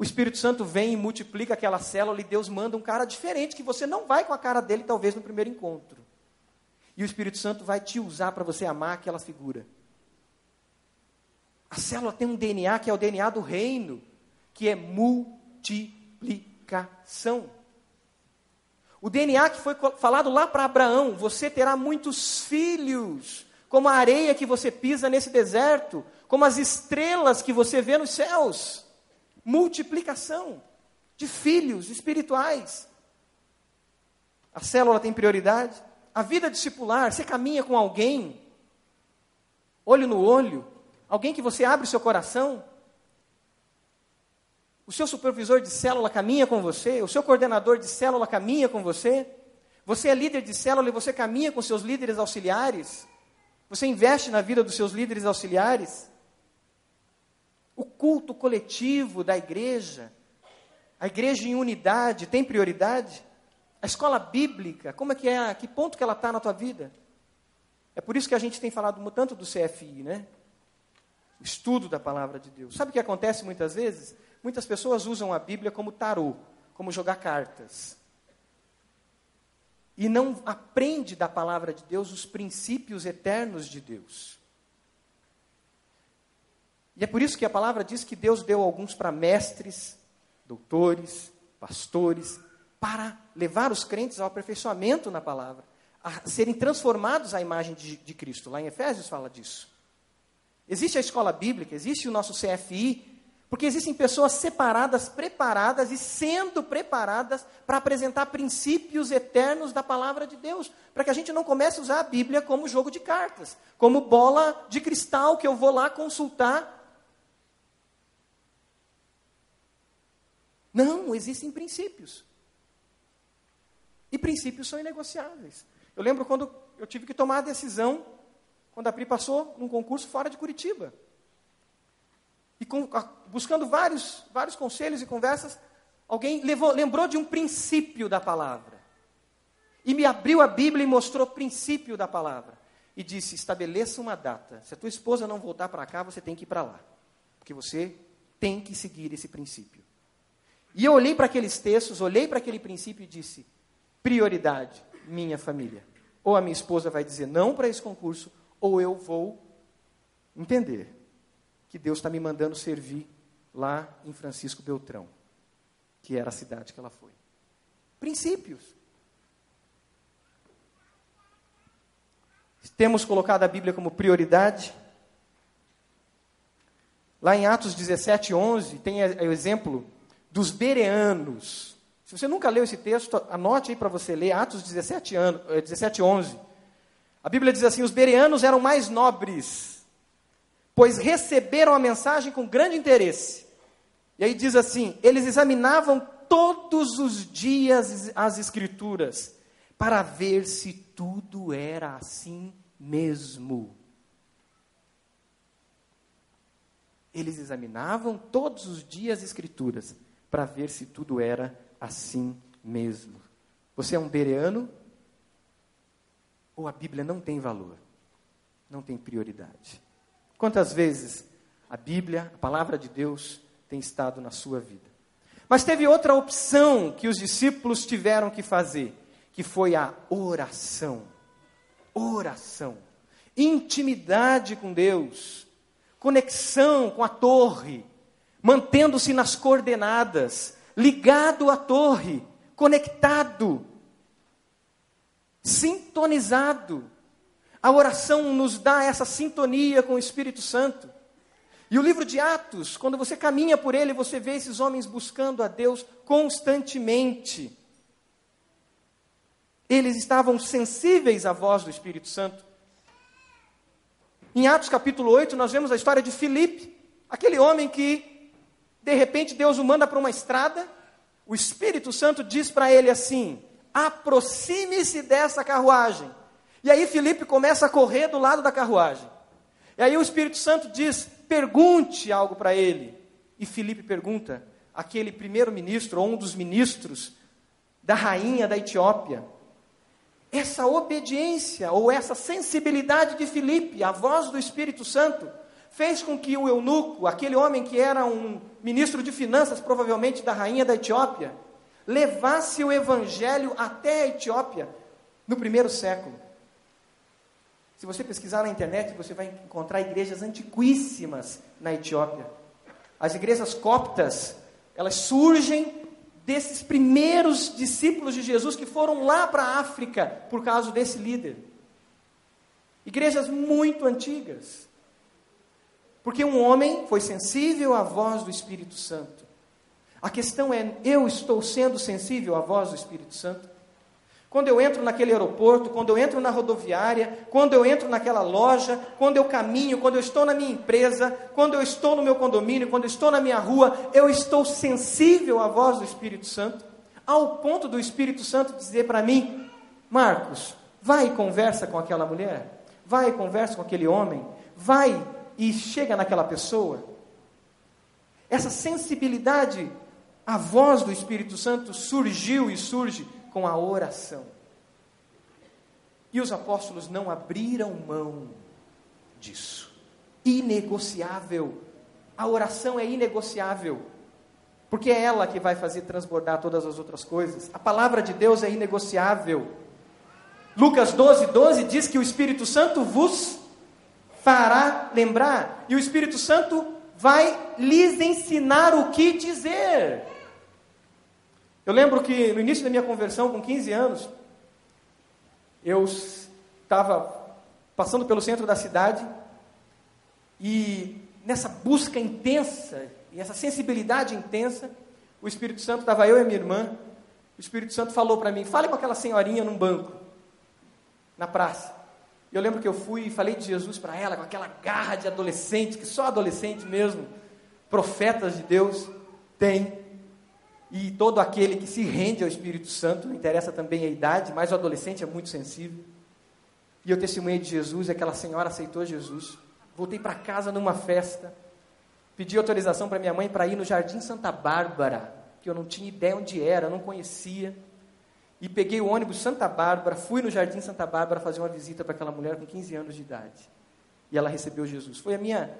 o Espírito Santo vem e multiplica aquela célula e Deus manda um cara diferente que você não vai com a cara dele talvez no primeiro encontro. E o Espírito Santo vai te usar para você amar aquela figura. A célula tem um DNA que é o DNA do reino, que é multiplicação. O DNA que foi falado lá para Abraão: você terá muitos filhos, como a areia que você pisa nesse deserto, como as estrelas que você vê nos céus multiplicação de filhos espirituais. A célula tem prioridade. A vida discipular, você caminha com alguém, olho no olho, alguém que você abre o seu coração. O seu supervisor de célula caminha com você, o seu coordenador de célula caminha com você. Você é líder de célula e você caminha com seus líderes auxiliares. Você investe na vida dos seus líderes auxiliares o culto coletivo da igreja, a igreja em unidade tem prioridade? A escola bíblica, como é que é? Que ponto que ela está na tua vida? É por isso que a gente tem falado tanto do CFI, né? O estudo da palavra de Deus. Sabe o que acontece muitas vezes? Muitas pessoas usam a Bíblia como tarô, como jogar cartas. E não aprende da palavra de Deus os princípios eternos de Deus. E é por isso que a palavra diz que Deus deu alguns para mestres, doutores, pastores, para levar os crentes ao aperfeiçoamento na palavra, a serem transformados à imagem de, de Cristo. Lá em Efésios fala disso. Existe a escola bíblica, existe o nosso CFI, porque existem pessoas separadas, preparadas e sendo preparadas para apresentar princípios eternos da palavra de Deus, para que a gente não comece a usar a Bíblia como jogo de cartas, como bola de cristal que eu vou lá consultar Não, existem princípios. E princípios são inegociáveis. Eu lembro quando eu tive que tomar a decisão, quando a Pri passou num concurso fora de Curitiba. E com, buscando vários, vários conselhos e conversas, alguém levou, lembrou de um princípio da palavra. E me abriu a Bíblia e mostrou o princípio da palavra. E disse: estabeleça uma data. Se a tua esposa não voltar para cá, você tem que ir para lá. Porque você tem que seguir esse princípio. E eu olhei para aqueles textos, olhei para aquele princípio e disse: prioridade, minha família. Ou a minha esposa vai dizer não para esse concurso, ou eu vou entender que Deus está me mandando servir lá em Francisco Beltrão, que era a cidade que ela foi. Princípios. Temos colocado a Bíblia como prioridade. Lá em Atos 17, 11, tem o exemplo dos bereanos. Se você nunca leu esse texto, anote aí para você ler, Atos 17, ano, 17, 11. A Bíblia diz assim: os bereanos eram mais nobres, pois receberam a mensagem com grande interesse. E aí diz assim: eles examinavam todos os dias as Escrituras, para ver se tudo era assim mesmo. Eles examinavam todos os dias as Escrituras para ver se tudo era assim mesmo. Você é um bereano? Ou a Bíblia não tem valor? Não tem prioridade? Quantas vezes a Bíblia, a palavra de Deus, tem estado na sua vida? Mas teve outra opção que os discípulos tiveram que fazer, que foi a oração. Oração. Intimidade com Deus. Conexão com a torre mantendo-se nas coordenadas, ligado à torre, conectado, sintonizado. A oração nos dá essa sintonia com o Espírito Santo. E o livro de Atos, quando você caminha por ele, você vê esses homens buscando a Deus constantemente. Eles estavam sensíveis à voz do Espírito Santo. Em Atos capítulo 8, nós vemos a história de Filipe, aquele homem que de repente Deus o manda para uma estrada, o Espírito Santo diz para ele assim: aproxime-se dessa carruagem. E aí Felipe começa a correr do lado da carruagem. E aí o Espírito Santo diz: pergunte algo para ele. E Felipe pergunta, aquele primeiro-ministro, ou um dos ministros da rainha da Etiópia, essa obediência ou essa sensibilidade de Filipe à voz do Espírito Santo fez com que o eunuco, aquele homem que era um ministro de finanças, provavelmente da rainha da Etiópia, levasse o evangelho até a Etiópia no primeiro século. Se você pesquisar na internet, você vai encontrar igrejas antiquíssimas na Etiópia. As igrejas coptas, elas surgem desses primeiros discípulos de Jesus que foram lá para a África por causa desse líder. Igrejas muito antigas. Porque um homem foi sensível à voz do Espírito Santo. A questão é: eu estou sendo sensível à voz do Espírito Santo? Quando eu entro naquele aeroporto, quando eu entro na rodoviária, quando eu entro naquela loja, quando eu caminho, quando eu estou na minha empresa, quando eu estou no meu condomínio, quando eu estou na minha rua, eu estou sensível à voz do Espírito Santo, ao ponto do Espírito Santo dizer para mim: Marcos, vai e conversa com aquela mulher, vai e conversa com aquele homem, vai e chega naquela pessoa. Essa sensibilidade à voz do Espírito Santo surgiu e surge com a oração. E os apóstolos não abriram mão disso. Inegociável. A oração é inegociável. Porque é ela que vai fazer transbordar todas as outras coisas. A palavra de Deus é inegociável. Lucas 12, 12 diz que o Espírito Santo vos fará lembrar. E o Espírito Santo vai lhes ensinar o que dizer. Eu lembro que no início da minha conversão, com 15 anos, eu estava passando pelo centro da cidade e nessa busca intensa e essa sensibilidade intensa, o Espírito Santo estava eu e minha irmã. O Espírito Santo falou para mim: fale com aquela senhorinha num banco, na praça. Eu lembro que eu fui e falei de Jesus para ela, com aquela garra de adolescente, que só adolescente mesmo, profetas de Deus, tem. E todo aquele que se rende ao Espírito Santo, não interessa também a idade, mas o adolescente é muito sensível. E eu testemunhei de Jesus, e aquela senhora aceitou Jesus. Voltei para casa numa festa, pedi autorização para minha mãe para ir no Jardim Santa Bárbara, que eu não tinha ideia onde era, não conhecia. E peguei o ônibus Santa Bárbara, fui no Jardim Santa Bárbara fazer uma visita para aquela mulher com 15 anos de idade. E ela recebeu Jesus. Foi a minha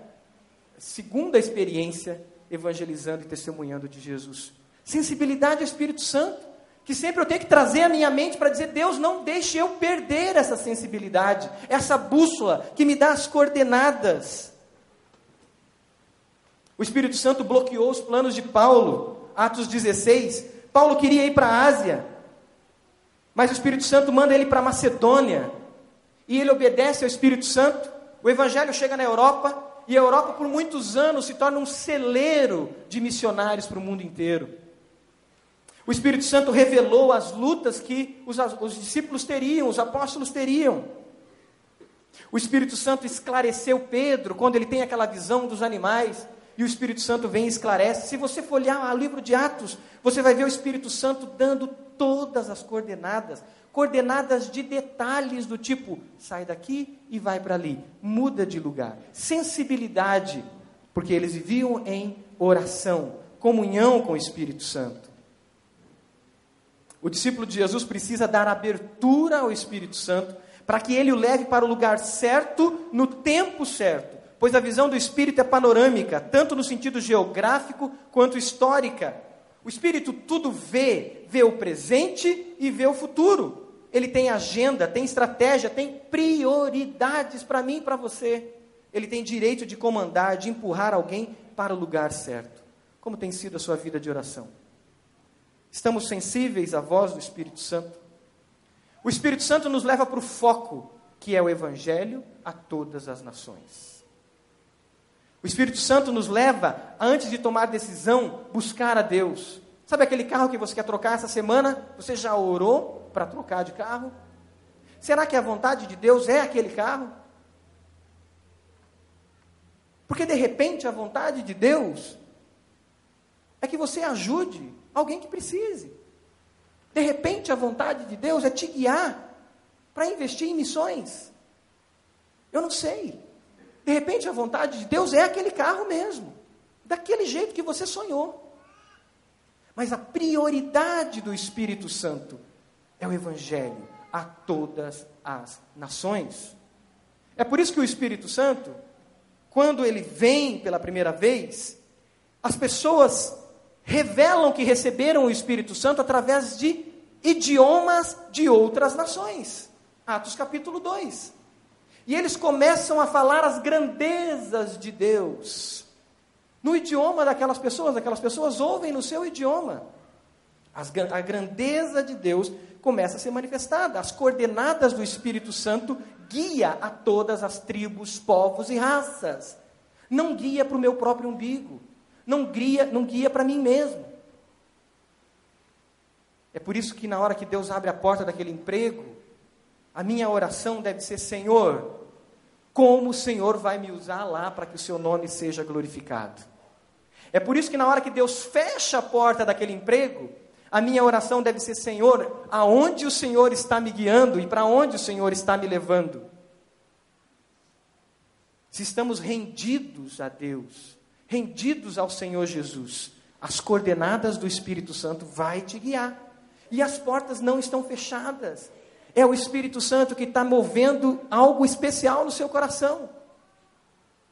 segunda experiência evangelizando e testemunhando de Jesus. Sensibilidade ao Espírito Santo, que sempre eu tenho que trazer à minha mente para dizer: Deus, não deixe eu perder essa sensibilidade, essa bússola que me dá as coordenadas. O Espírito Santo bloqueou os planos de Paulo, Atos 16. Paulo queria ir para a Ásia, mas o Espírito Santo manda ele para Macedônia. E ele obedece ao Espírito Santo. O Evangelho chega na Europa. E a Europa, por muitos anos, se torna um celeiro de missionários para o mundo inteiro. O Espírito Santo revelou as lutas que os, os discípulos teriam, os apóstolos teriam. O Espírito Santo esclareceu Pedro quando ele tem aquela visão dos animais. E o Espírito Santo vem e esclarece. Se você for olhar o livro de Atos, você vai ver o Espírito Santo dando todas as coordenadas coordenadas de detalhes do tipo: sai daqui e vai para ali, muda de lugar. Sensibilidade, porque eles viviam em oração, comunhão com o Espírito Santo. O discípulo de Jesus precisa dar abertura ao Espírito Santo para que ele o leve para o lugar certo, no tempo certo pois a visão do espírito é panorâmica, tanto no sentido geográfico quanto histórica. O espírito tudo vê, vê o presente e vê o futuro. Ele tem agenda, tem estratégia, tem prioridades para mim e para você. Ele tem direito de comandar, de empurrar alguém para o lugar certo. Como tem sido a sua vida de oração? Estamos sensíveis à voz do Espírito Santo? O Espírito Santo nos leva para o foco, que é o Evangelho a todas as nações. O Espírito Santo nos leva, antes de tomar decisão, buscar a Deus. Sabe aquele carro que você quer trocar essa semana? Você já orou para trocar de carro? Será que a vontade de Deus é aquele carro? Porque de repente a vontade de Deus é que você ajude alguém que precise. De repente a vontade de Deus é te guiar para investir em missões. Eu não sei. De repente, a vontade de Deus é aquele carro mesmo, daquele jeito que você sonhou. Mas a prioridade do Espírito Santo é o Evangelho a todas as nações. É por isso que o Espírito Santo, quando ele vem pela primeira vez, as pessoas revelam que receberam o Espírito Santo através de idiomas de outras nações. Atos capítulo 2. E eles começam a falar as grandezas de Deus. No idioma daquelas pessoas, aquelas pessoas ouvem no seu idioma. As, a grandeza de Deus começa a ser manifestada. As coordenadas do Espírito Santo guia a todas as tribos, povos e raças. Não guia para o meu próprio umbigo. Não guia, não guia para mim mesmo. É por isso que na hora que Deus abre a porta daquele emprego, a minha oração deve ser: Senhor, como o Senhor vai me usar lá para que o seu nome seja glorificado? É por isso que na hora que Deus fecha a porta daquele emprego, a minha oração deve ser: Senhor, aonde o Senhor está me guiando e para onde o Senhor está me levando? Se estamos rendidos a Deus, rendidos ao Senhor Jesus, as coordenadas do Espírito Santo vai te guiar. E as portas não estão fechadas. É o Espírito Santo que está movendo algo especial no seu coração.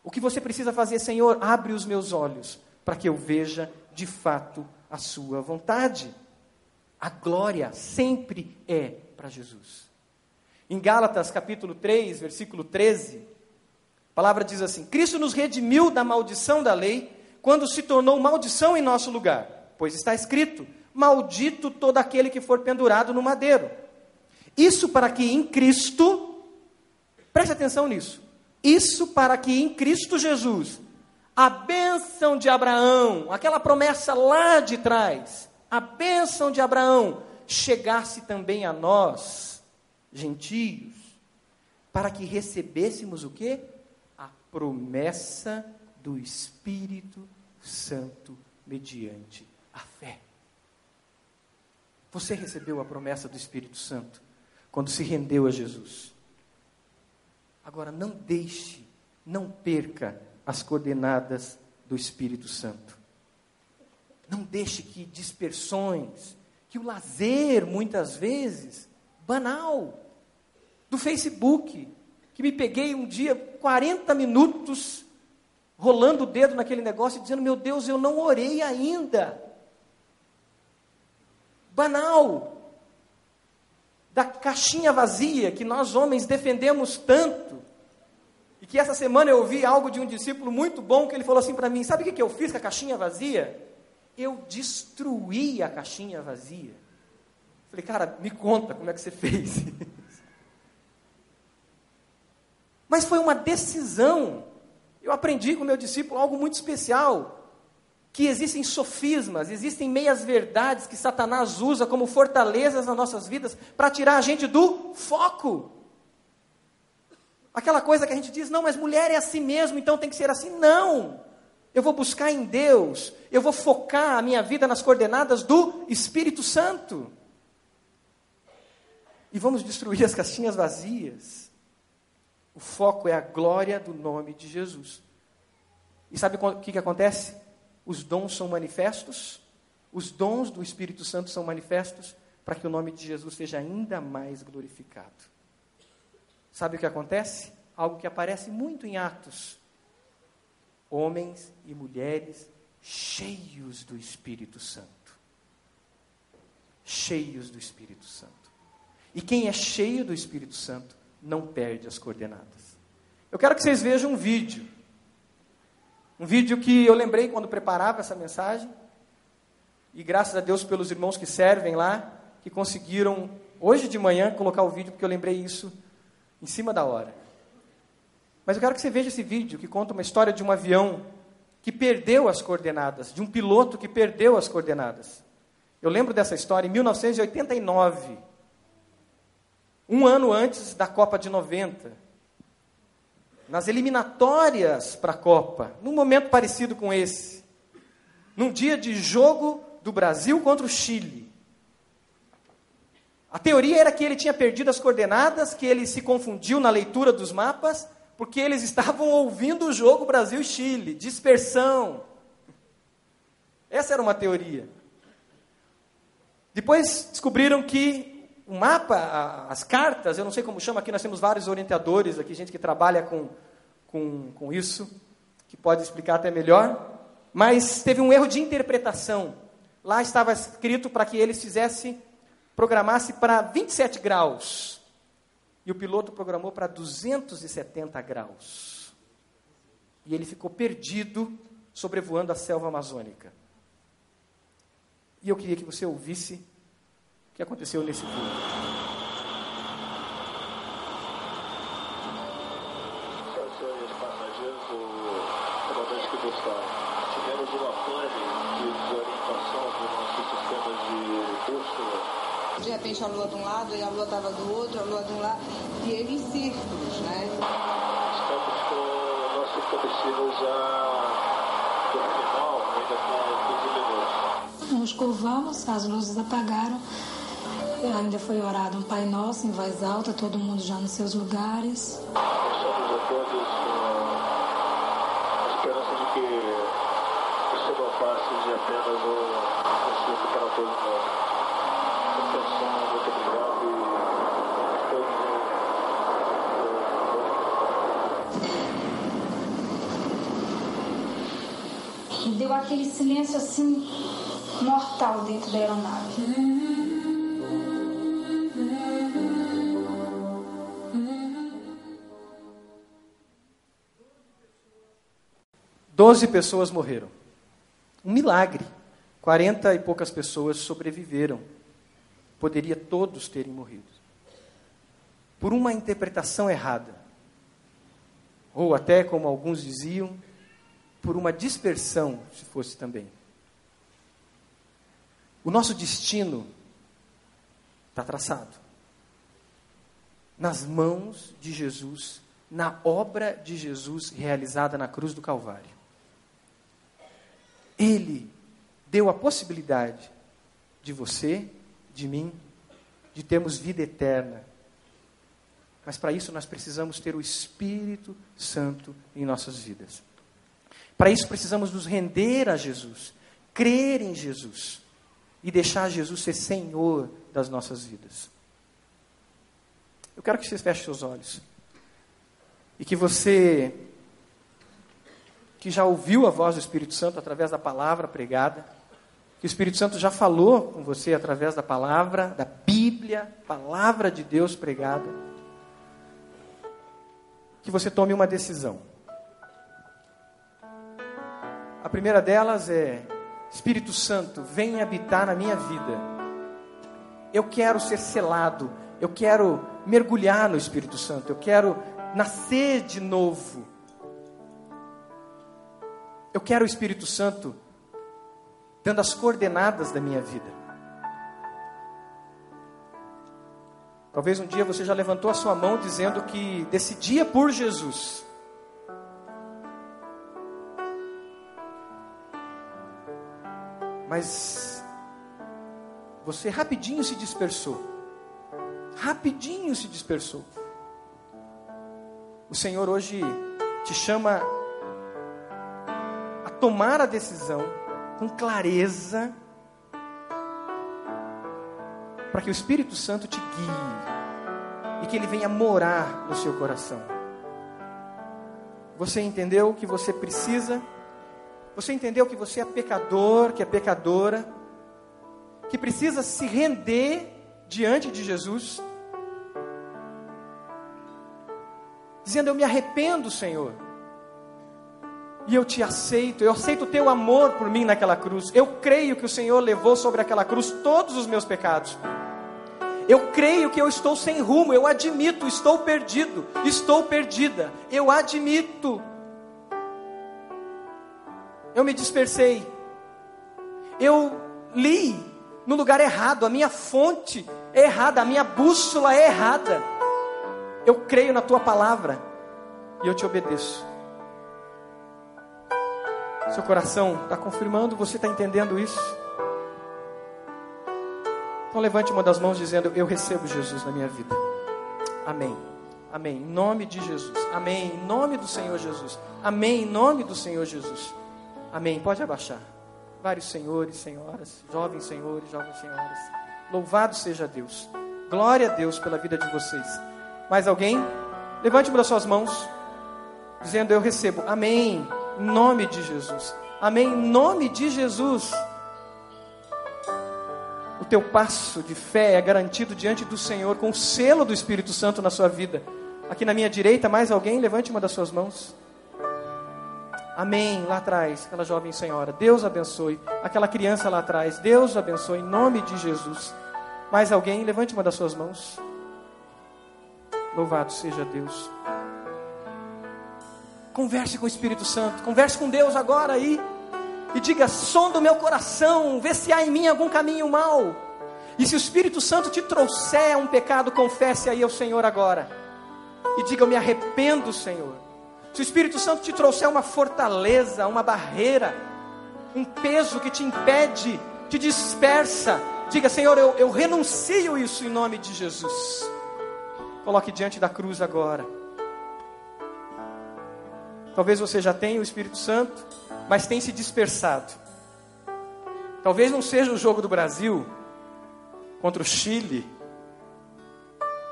O que você precisa fazer, Senhor, abre os meus olhos para que eu veja de fato a sua vontade. A glória sempre é para Jesus. Em Gálatas capítulo 3, versículo 13, a palavra diz assim: Cristo nos redimiu da maldição da lei quando se tornou maldição em nosso lugar, pois está escrito: Maldito todo aquele que for pendurado no madeiro. Isso para que em Cristo, preste atenção nisso, isso para que em Cristo Jesus, a bênção de Abraão, aquela promessa lá de trás, a bênção de Abraão chegasse também a nós, gentios, para que recebêssemos o que? A promessa do Espírito Santo mediante a fé. Você recebeu a promessa do Espírito Santo quando se rendeu a Jesus. Agora, não deixe, não perca as coordenadas do Espírito Santo. Não deixe que dispersões, que o lazer, muitas vezes, banal, do Facebook, que me peguei um dia 40 minutos rolando o dedo naquele negócio e dizendo: Meu Deus, eu não orei ainda. Banal. Da caixinha vazia que nós homens defendemos tanto. E que essa semana eu ouvi algo de um discípulo muito bom que ele falou assim para mim: Sabe o que eu fiz com a caixinha vazia? eu destruí a caixinha vazia. Falei, cara, me conta como é que você fez isso. Mas foi uma decisão. Eu aprendi com meu discípulo algo muito especial. Que existem sofismas, existem meias verdades que Satanás usa como fortalezas nas nossas vidas para tirar a gente do foco. Aquela coisa que a gente diz, não, mas mulher é assim mesmo, então tem que ser assim. Não! eu vou buscar em Deus, eu vou focar a minha vida nas coordenadas do Espírito Santo. E vamos destruir as caixinhas vazias. O foco é a glória do nome de Jesus. E sabe o que, que acontece? Os dons são manifestos, os dons do Espírito Santo são manifestos para que o nome de Jesus seja ainda mais glorificado. Sabe o que acontece? Algo que aparece muito em Atos homens e mulheres cheios do Espírito Santo. Cheios do Espírito Santo. E quem é cheio do Espírito Santo não perde as coordenadas. Eu quero que vocês vejam um vídeo. Um vídeo que eu lembrei quando preparava essa mensagem. E graças a Deus pelos irmãos que servem lá, que conseguiram hoje de manhã colocar o vídeo, porque eu lembrei isso em cima da hora. Mas eu quero que você veja esse vídeo que conta uma história de um avião que perdeu as coordenadas, de um piloto que perdeu as coordenadas. Eu lembro dessa história em 1989, um ano antes da Copa de 90. Nas eliminatórias para a Copa, num momento parecido com esse, num dia de jogo do Brasil contra o Chile. A teoria era que ele tinha perdido as coordenadas, que ele se confundiu na leitura dos mapas porque eles estavam ouvindo o jogo Brasil-Chile, dispersão. Essa era uma teoria. Depois descobriram que o mapa, as cartas, eu não sei como chama aqui, nós temos vários orientadores aqui, gente que trabalha com, com, com isso. que pode explicar até melhor, mas teve um erro de interpretação. Lá estava escrito para que eles fizessem, programasse para 27 graus. E o piloto programou para 270 graus. E ele ficou perdido sobrevoando a selva amazônica. E eu queria que você ouvisse que aconteceu nesse voo. De repente a lua de um lado e a lua estava do outro, a lua de um lado, e ele em círculos, né? Estamos com nossos combustíveis já do final, ainda com 15 minutos. Nos curvamos, as luzes apagaram. Ainda foi orado um Pai Nosso em voz alta, todo mundo já nos seus lugares. Somos a todos a esperança de que isso não passe de apenas um, um susto para todos nós. Atenção, muito obrigado e todos. E deu aquele silêncio assim, mortal dentro da aeronave. Doze pessoas morreram. Um milagre. Quarenta e poucas pessoas sobreviveram. Poderia todos terem morrido. Por uma interpretação errada. Ou até, como alguns diziam, por uma dispersão, se fosse também. O nosso destino está traçado. Nas mãos de Jesus, na obra de Jesus realizada na cruz do Calvário. Ele deu a possibilidade de você, de mim, de termos vida eterna. Mas para isso nós precisamos ter o Espírito Santo em nossas vidas. Para isso precisamos nos render a Jesus, crer em Jesus e deixar Jesus ser Senhor das nossas vidas. Eu quero que você feche seus olhos e que você que já ouviu a voz do Espírito Santo através da palavra pregada, que o Espírito Santo já falou com você através da palavra, da Bíblia, palavra de Deus pregada, que você tome uma decisão. A primeira delas é: Espírito Santo, vem habitar na minha vida. Eu quero ser selado, eu quero mergulhar no Espírito Santo, eu quero nascer de novo eu quero o Espírito Santo dando as coordenadas da minha vida. Talvez um dia você já levantou a sua mão dizendo que decidia por Jesus. Mas você rapidinho se dispersou. Rapidinho se dispersou. O Senhor hoje te chama tomar a decisão com clareza, para que o Espírito Santo te guie e que ele venha morar no seu coração. Você entendeu que você precisa? Você entendeu que você é pecador, que é pecadora, que precisa se render diante de Jesus? Dizendo: Eu me arrependo, Senhor e eu te aceito, eu aceito o teu amor por mim naquela cruz. Eu creio que o Senhor levou sobre aquela cruz todos os meus pecados. Eu creio que eu estou sem rumo, eu admito, estou perdido, estou perdida, eu admito. Eu me dispersei, eu li no lugar errado, a minha fonte é errada, a minha bússola é errada. Eu creio na tua palavra e eu te obedeço. Seu coração está confirmando, você está entendendo isso? Então levante uma das mãos dizendo: Eu recebo Jesus na minha vida. Amém. Amém. Em nome de Jesus. Amém. Em nome do Senhor Jesus. Amém. Em nome do Senhor Jesus. Amém. Pode abaixar. Vários senhores, senhoras, jovens senhores, jovens senhoras. Louvado seja Deus. Glória a Deus pela vida de vocês. Mais alguém? Levante uma das suas mãos, dizendo: Eu recebo. Amém. Em nome de Jesus. Amém. Em nome de Jesus. O teu passo de fé é garantido diante do Senhor com o selo do Espírito Santo na sua vida. Aqui na minha direita, mais alguém? Levante uma das suas mãos. Amém. Lá atrás, aquela jovem senhora. Deus abençoe. Aquela criança lá atrás. Deus abençoe. Em nome de Jesus. Mais alguém? Levante uma das suas mãos. Louvado seja Deus. Converse com o Espírito Santo. Converse com Deus agora aí. E diga: sonda o meu coração. Vê se há em mim algum caminho mau. E se o Espírito Santo te trouxer um pecado, confesse aí ao Senhor agora. E diga: Eu me arrependo, Senhor. Se o Espírito Santo te trouxer uma fortaleza, uma barreira, um peso que te impede, te dispersa, diga: Senhor, eu, eu renuncio isso em nome de Jesus. Coloque diante da cruz agora. Talvez você já tenha o Espírito Santo, mas tem se dispersado. Talvez não seja o jogo do Brasil contra o Chile,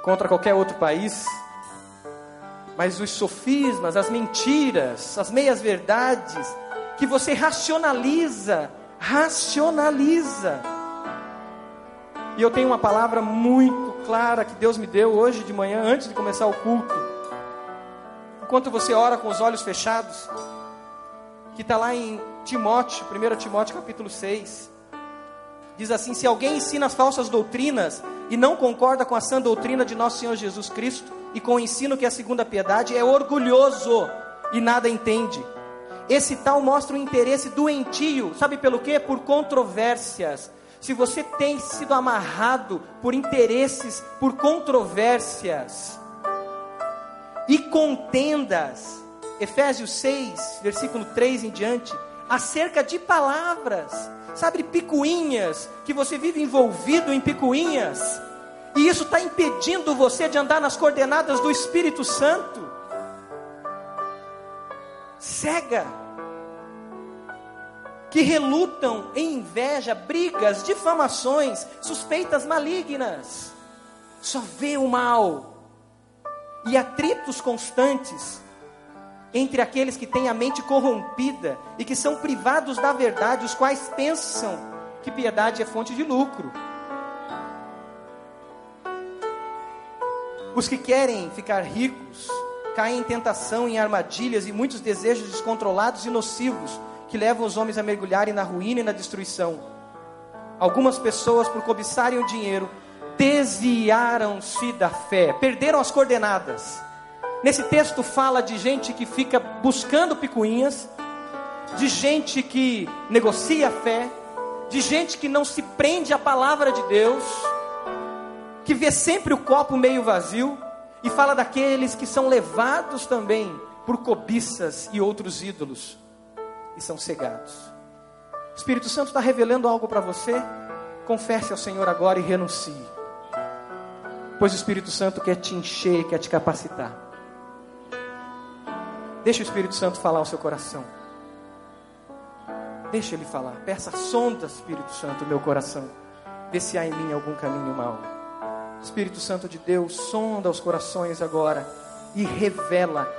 contra qualquer outro país mas os sofismas, as mentiras, as meias-verdades, que você racionaliza, racionaliza. E eu tenho uma palavra muito clara que Deus me deu hoje de manhã, antes de começar o culto. Enquanto você ora com os olhos fechados, que está lá em Timóteo, 1 Timóteo capítulo 6. Diz assim: Se alguém ensina as falsas doutrinas e não concorda com a sã doutrina de nosso Senhor Jesus Cristo, e com o ensino que é a segunda piedade, é orgulhoso e nada entende. Esse tal mostra um interesse doentio, sabe pelo quê? Por controvérsias. Se você tem sido amarrado por interesses, por controvérsias e contendas, Efésios 6, versículo 3 em diante, acerca de palavras, sabe, picuinhas, que você vive envolvido em picuinhas, e isso está impedindo você de andar nas coordenadas do Espírito Santo. Cega. Que relutam em inveja, brigas, difamações, suspeitas malignas. Só vê o mal. E atritos constantes entre aqueles que têm a mente corrompida e que são privados da verdade, os quais pensam que piedade é fonte de lucro. Os que querem ficar ricos caem em tentação, em armadilhas e muitos desejos descontrolados e nocivos que levam os homens a mergulharem na ruína e na destruição. Algumas pessoas, por cobiçarem o dinheiro, desviaram-se da fé, perderam as coordenadas. Nesse texto fala de gente que fica buscando picuinhas, de gente que negocia a fé, de gente que não se prende à palavra de Deus que vê sempre o copo meio vazio, e fala daqueles que são levados também por cobiças e outros ídolos e são cegados. O Espírito Santo está revelando algo para você? Confesse ao Senhor agora e renuncie. Pois o Espírito Santo quer te encher, quer te capacitar. Deixa o Espírito Santo falar ao seu coração. Deixa ele falar. Peça sonda, Espírito Santo, meu coração. Vê se há em mim algum caminho mau. Espírito Santo de Deus, sonda os corações agora e revela.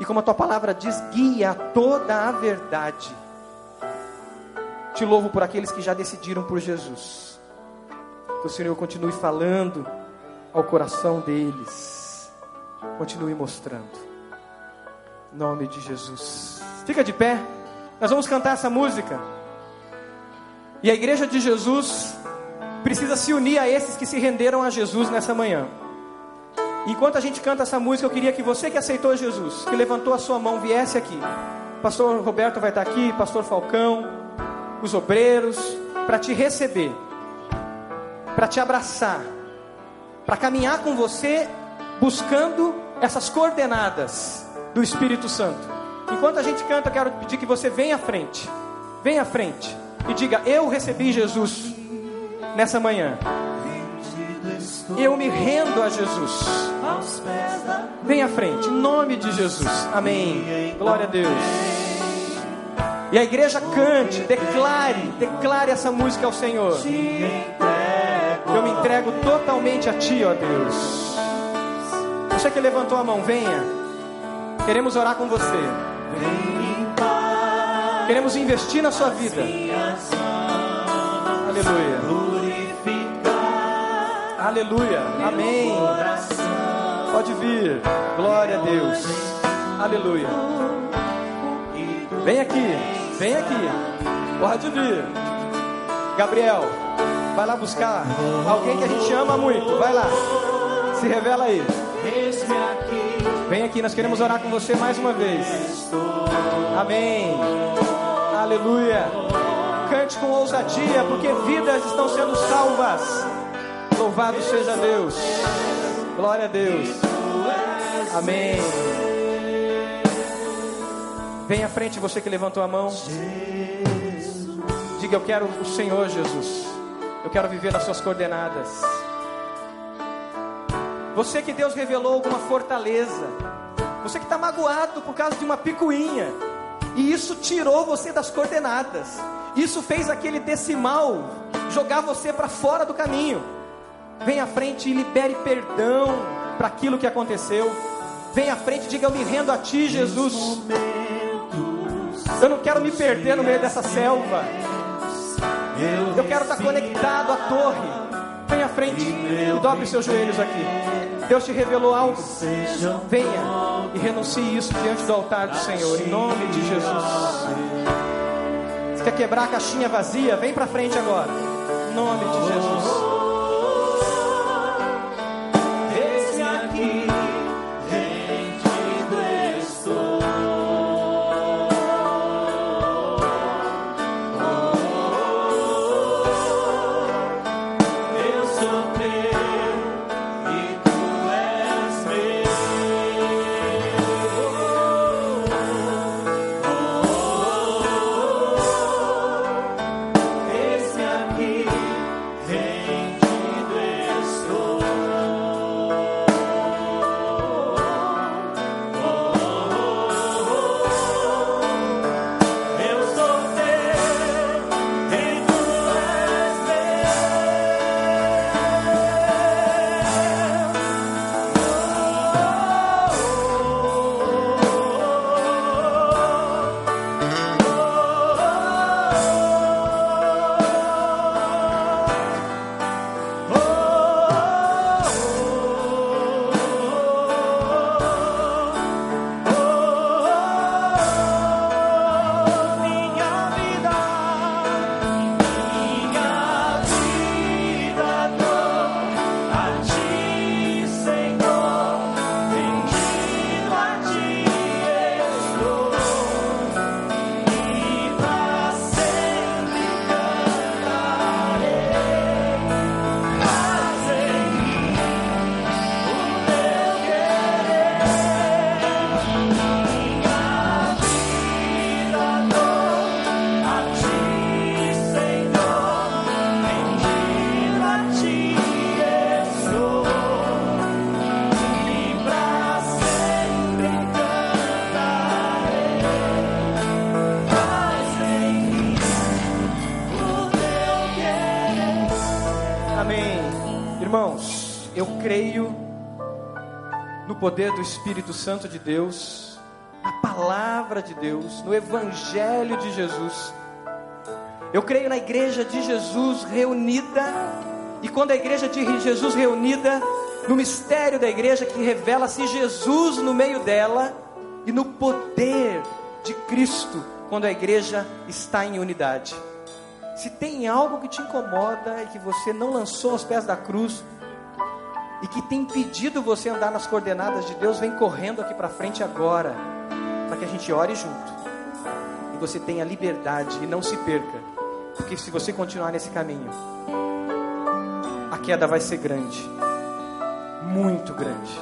E como a tua palavra diz, guia toda a verdade. Te louvo por aqueles que já decidiram por Jesus. Que o Senhor continue falando ao coração deles. Continue mostrando. Em nome de Jesus. Fica de pé. Nós vamos cantar essa música. E a igreja de Jesus precisa se unir a esses que se renderam a Jesus nessa manhã. Enquanto a gente canta essa música, eu queria que você que aceitou Jesus, que levantou a sua mão, viesse aqui. Pastor Roberto vai estar aqui, Pastor Falcão, os obreiros, para te receber, para te abraçar, para caminhar com você, buscando essas coordenadas do Espírito Santo. Enquanto a gente canta, quero pedir que você venha à frente, venha à frente e diga: Eu recebi Jesus nessa manhã. Eu me rendo a Jesus. Vem à frente, em nome de Jesus. Amém. Glória a Deus. E a igreja cante, declare, declare essa música ao Senhor. Eu me entrego totalmente a Ti, ó Deus. Você que levantou a mão, venha. Queremos orar com você. Queremos investir na sua vida. Aleluia. Aleluia. Amém. Pode vir. Glória a Deus. Aleluia. Vem aqui. Vem aqui. Pode vir. Gabriel, vai lá buscar alguém que a gente ama muito. Vai lá. Se revela aí. Vem aqui, nós queremos orar com você mais uma vez. Amém. Aleluia. Cante com ousadia, porque vidas estão sendo salvas. Louvado seja Deus. Glória a Deus. Amém. Vem à frente, você que levantou a mão. Diga: Eu quero o Senhor Jesus. Eu quero viver nas suas coordenadas. Você que Deus revelou alguma fortaleza. Você que está magoado por causa de uma picuinha. E isso tirou você das coordenadas. Isso fez aquele decimal jogar você para fora do caminho. Vem à frente e libere perdão para aquilo que aconteceu. Vem à frente e diga: Eu me rendo a Ti, Jesus. Eu não quero me perder no meio dessa selva. Eu quero estar conectado à torre. Vem à frente e dobre seus joelhos aqui. Deus te revelou algo. Venha e renuncie isso diante do altar do Senhor, em nome de Jesus. Você quer quebrar a caixinha vazia? Vem para frente agora, em nome de Jesus. Poder do Espírito Santo de Deus, na palavra de Deus, no Evangelho de Jesus. Eu creio na igreja de Jesus reunida, e quando a igreja de Jesus reunida, no mistério da igreja que revela-se Jesus no meio dela, e no poder de Cristo, quando a igreja está em unidade. Se tem algo que te incomoda e que você não lançou aos pés da cruz, e que tem impedido você andar nas coordenadas de Deus, vem correndo aqui para frente agora, para que a gente ore junto. E você tenha liberdade e não se perca, porque se você continuar nesse caminho, a queda vai ser grande, muito grande.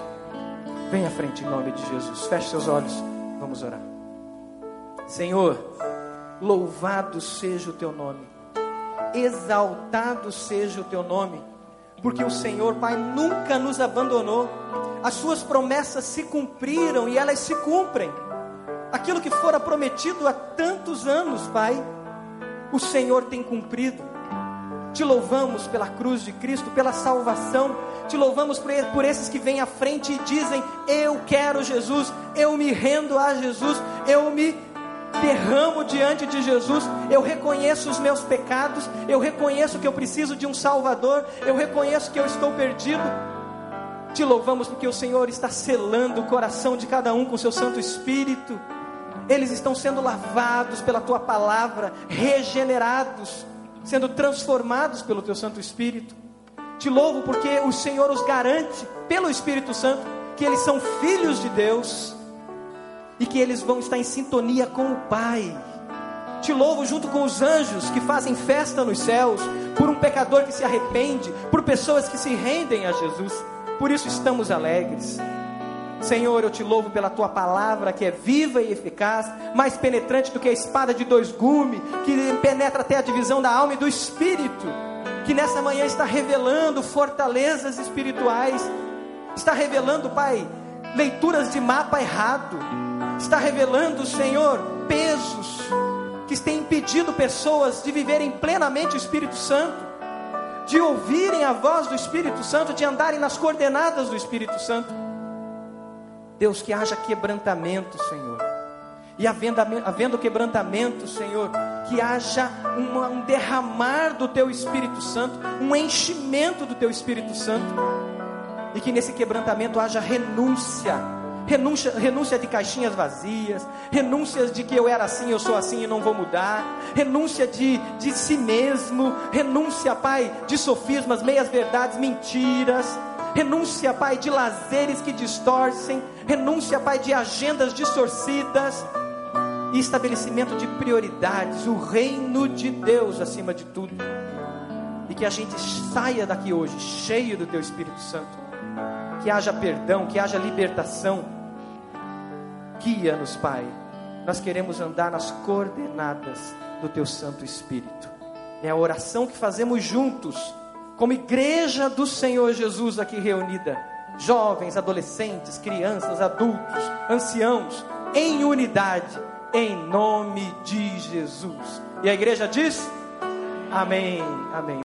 Vem à frente em nome de Jesus. Feche seus olhos, vamos orar. Senhor, louvado seja o teu nome, exaltado seja o teu nome porque o Senhor, Pai, nunca nos abandonou. As suas promessas se cumpriram e elas se cumprem. Aquilo que fora prometido há tantos anos, Pai, o Senhor tem cumprido. Te louvamos pela cruz de Cristo, pela salvação. Te louvamos por esses que vêm à frente e dizem: Eu quero Jesus, eu me rendo a Jesus, eu me derramo diante de Jesus, eu reconheço os meus pecados, eu reconheço que eu preciso de um Salvador, eu reconheço que eu estou perdido. Te louvamos porque o Senhor está selando o coração de cada um com seu Santo Espírito. Eles estão sendo lavados pela tua palavra, regenerados, sendo transformados pelo teu Santo Espírito. Te louvo porque o Senhor os garante, pelo Espírito Santo, que eles são filhos de Deus e que eles vão estar em sintonia com o Pai. Te louvo junto com os anjos que fazem festa nos céus, por um pecador que se arrepende, por pessoas que se rendem a Jesus. Por isso estamos alegres. Senhor, eu te louvo pela tua palavra que é viva e eficaz, mais penetrante do que a espada de dois gumes, que penetra até a divisão da alma e do espírito, que nessa manhã está revelando fortalezas espirituais, está revelando, Pai, leituras de mapa errado, está revelando, Senhor, pesos que têm impedido pessoas de viverem plenamente o Espírito Santo, de ouvirem a voz do Espírito Santo, de andarem nas coordenadas do Espírito Santo. Deus, que haja quebrantamento, Senhor. E havendo, havendo quebrantamento, Senhor, que haja um derramar do Teu Espírito Santo, um enchimento do Teu Espírito Santo, e que nesse quebrantamento haja renúncia renúncia, renúncia de caixinhas vazias, renúncias de que eu era assim, eu sou assim e não vou mudar, renúncia de, de si mesmo, renúncia, Pai, de sofismas, meias verdades, mentiras, renúncia, Pai, de lazeres que distorcem, renúncia, Pai, de agendas distorcidas e estabelecimento de prioridades, o reino de Deus acima de tudo. E que a gente saia daqui hoje cheio do Teu Espírito Santo. Que haja perdão, que haja libertação Guia-nos, Pai. Nós queremos andar nas coordenadas do Teu Santo Espírito. É a oração que fazemos juntos, como igreja do Senhor Jesus aqui reunida. Jovens, adolescentes, crianças, adultos, anciãos, em unidade, em nome de Jesus. E a igreja diz: Amém, amém.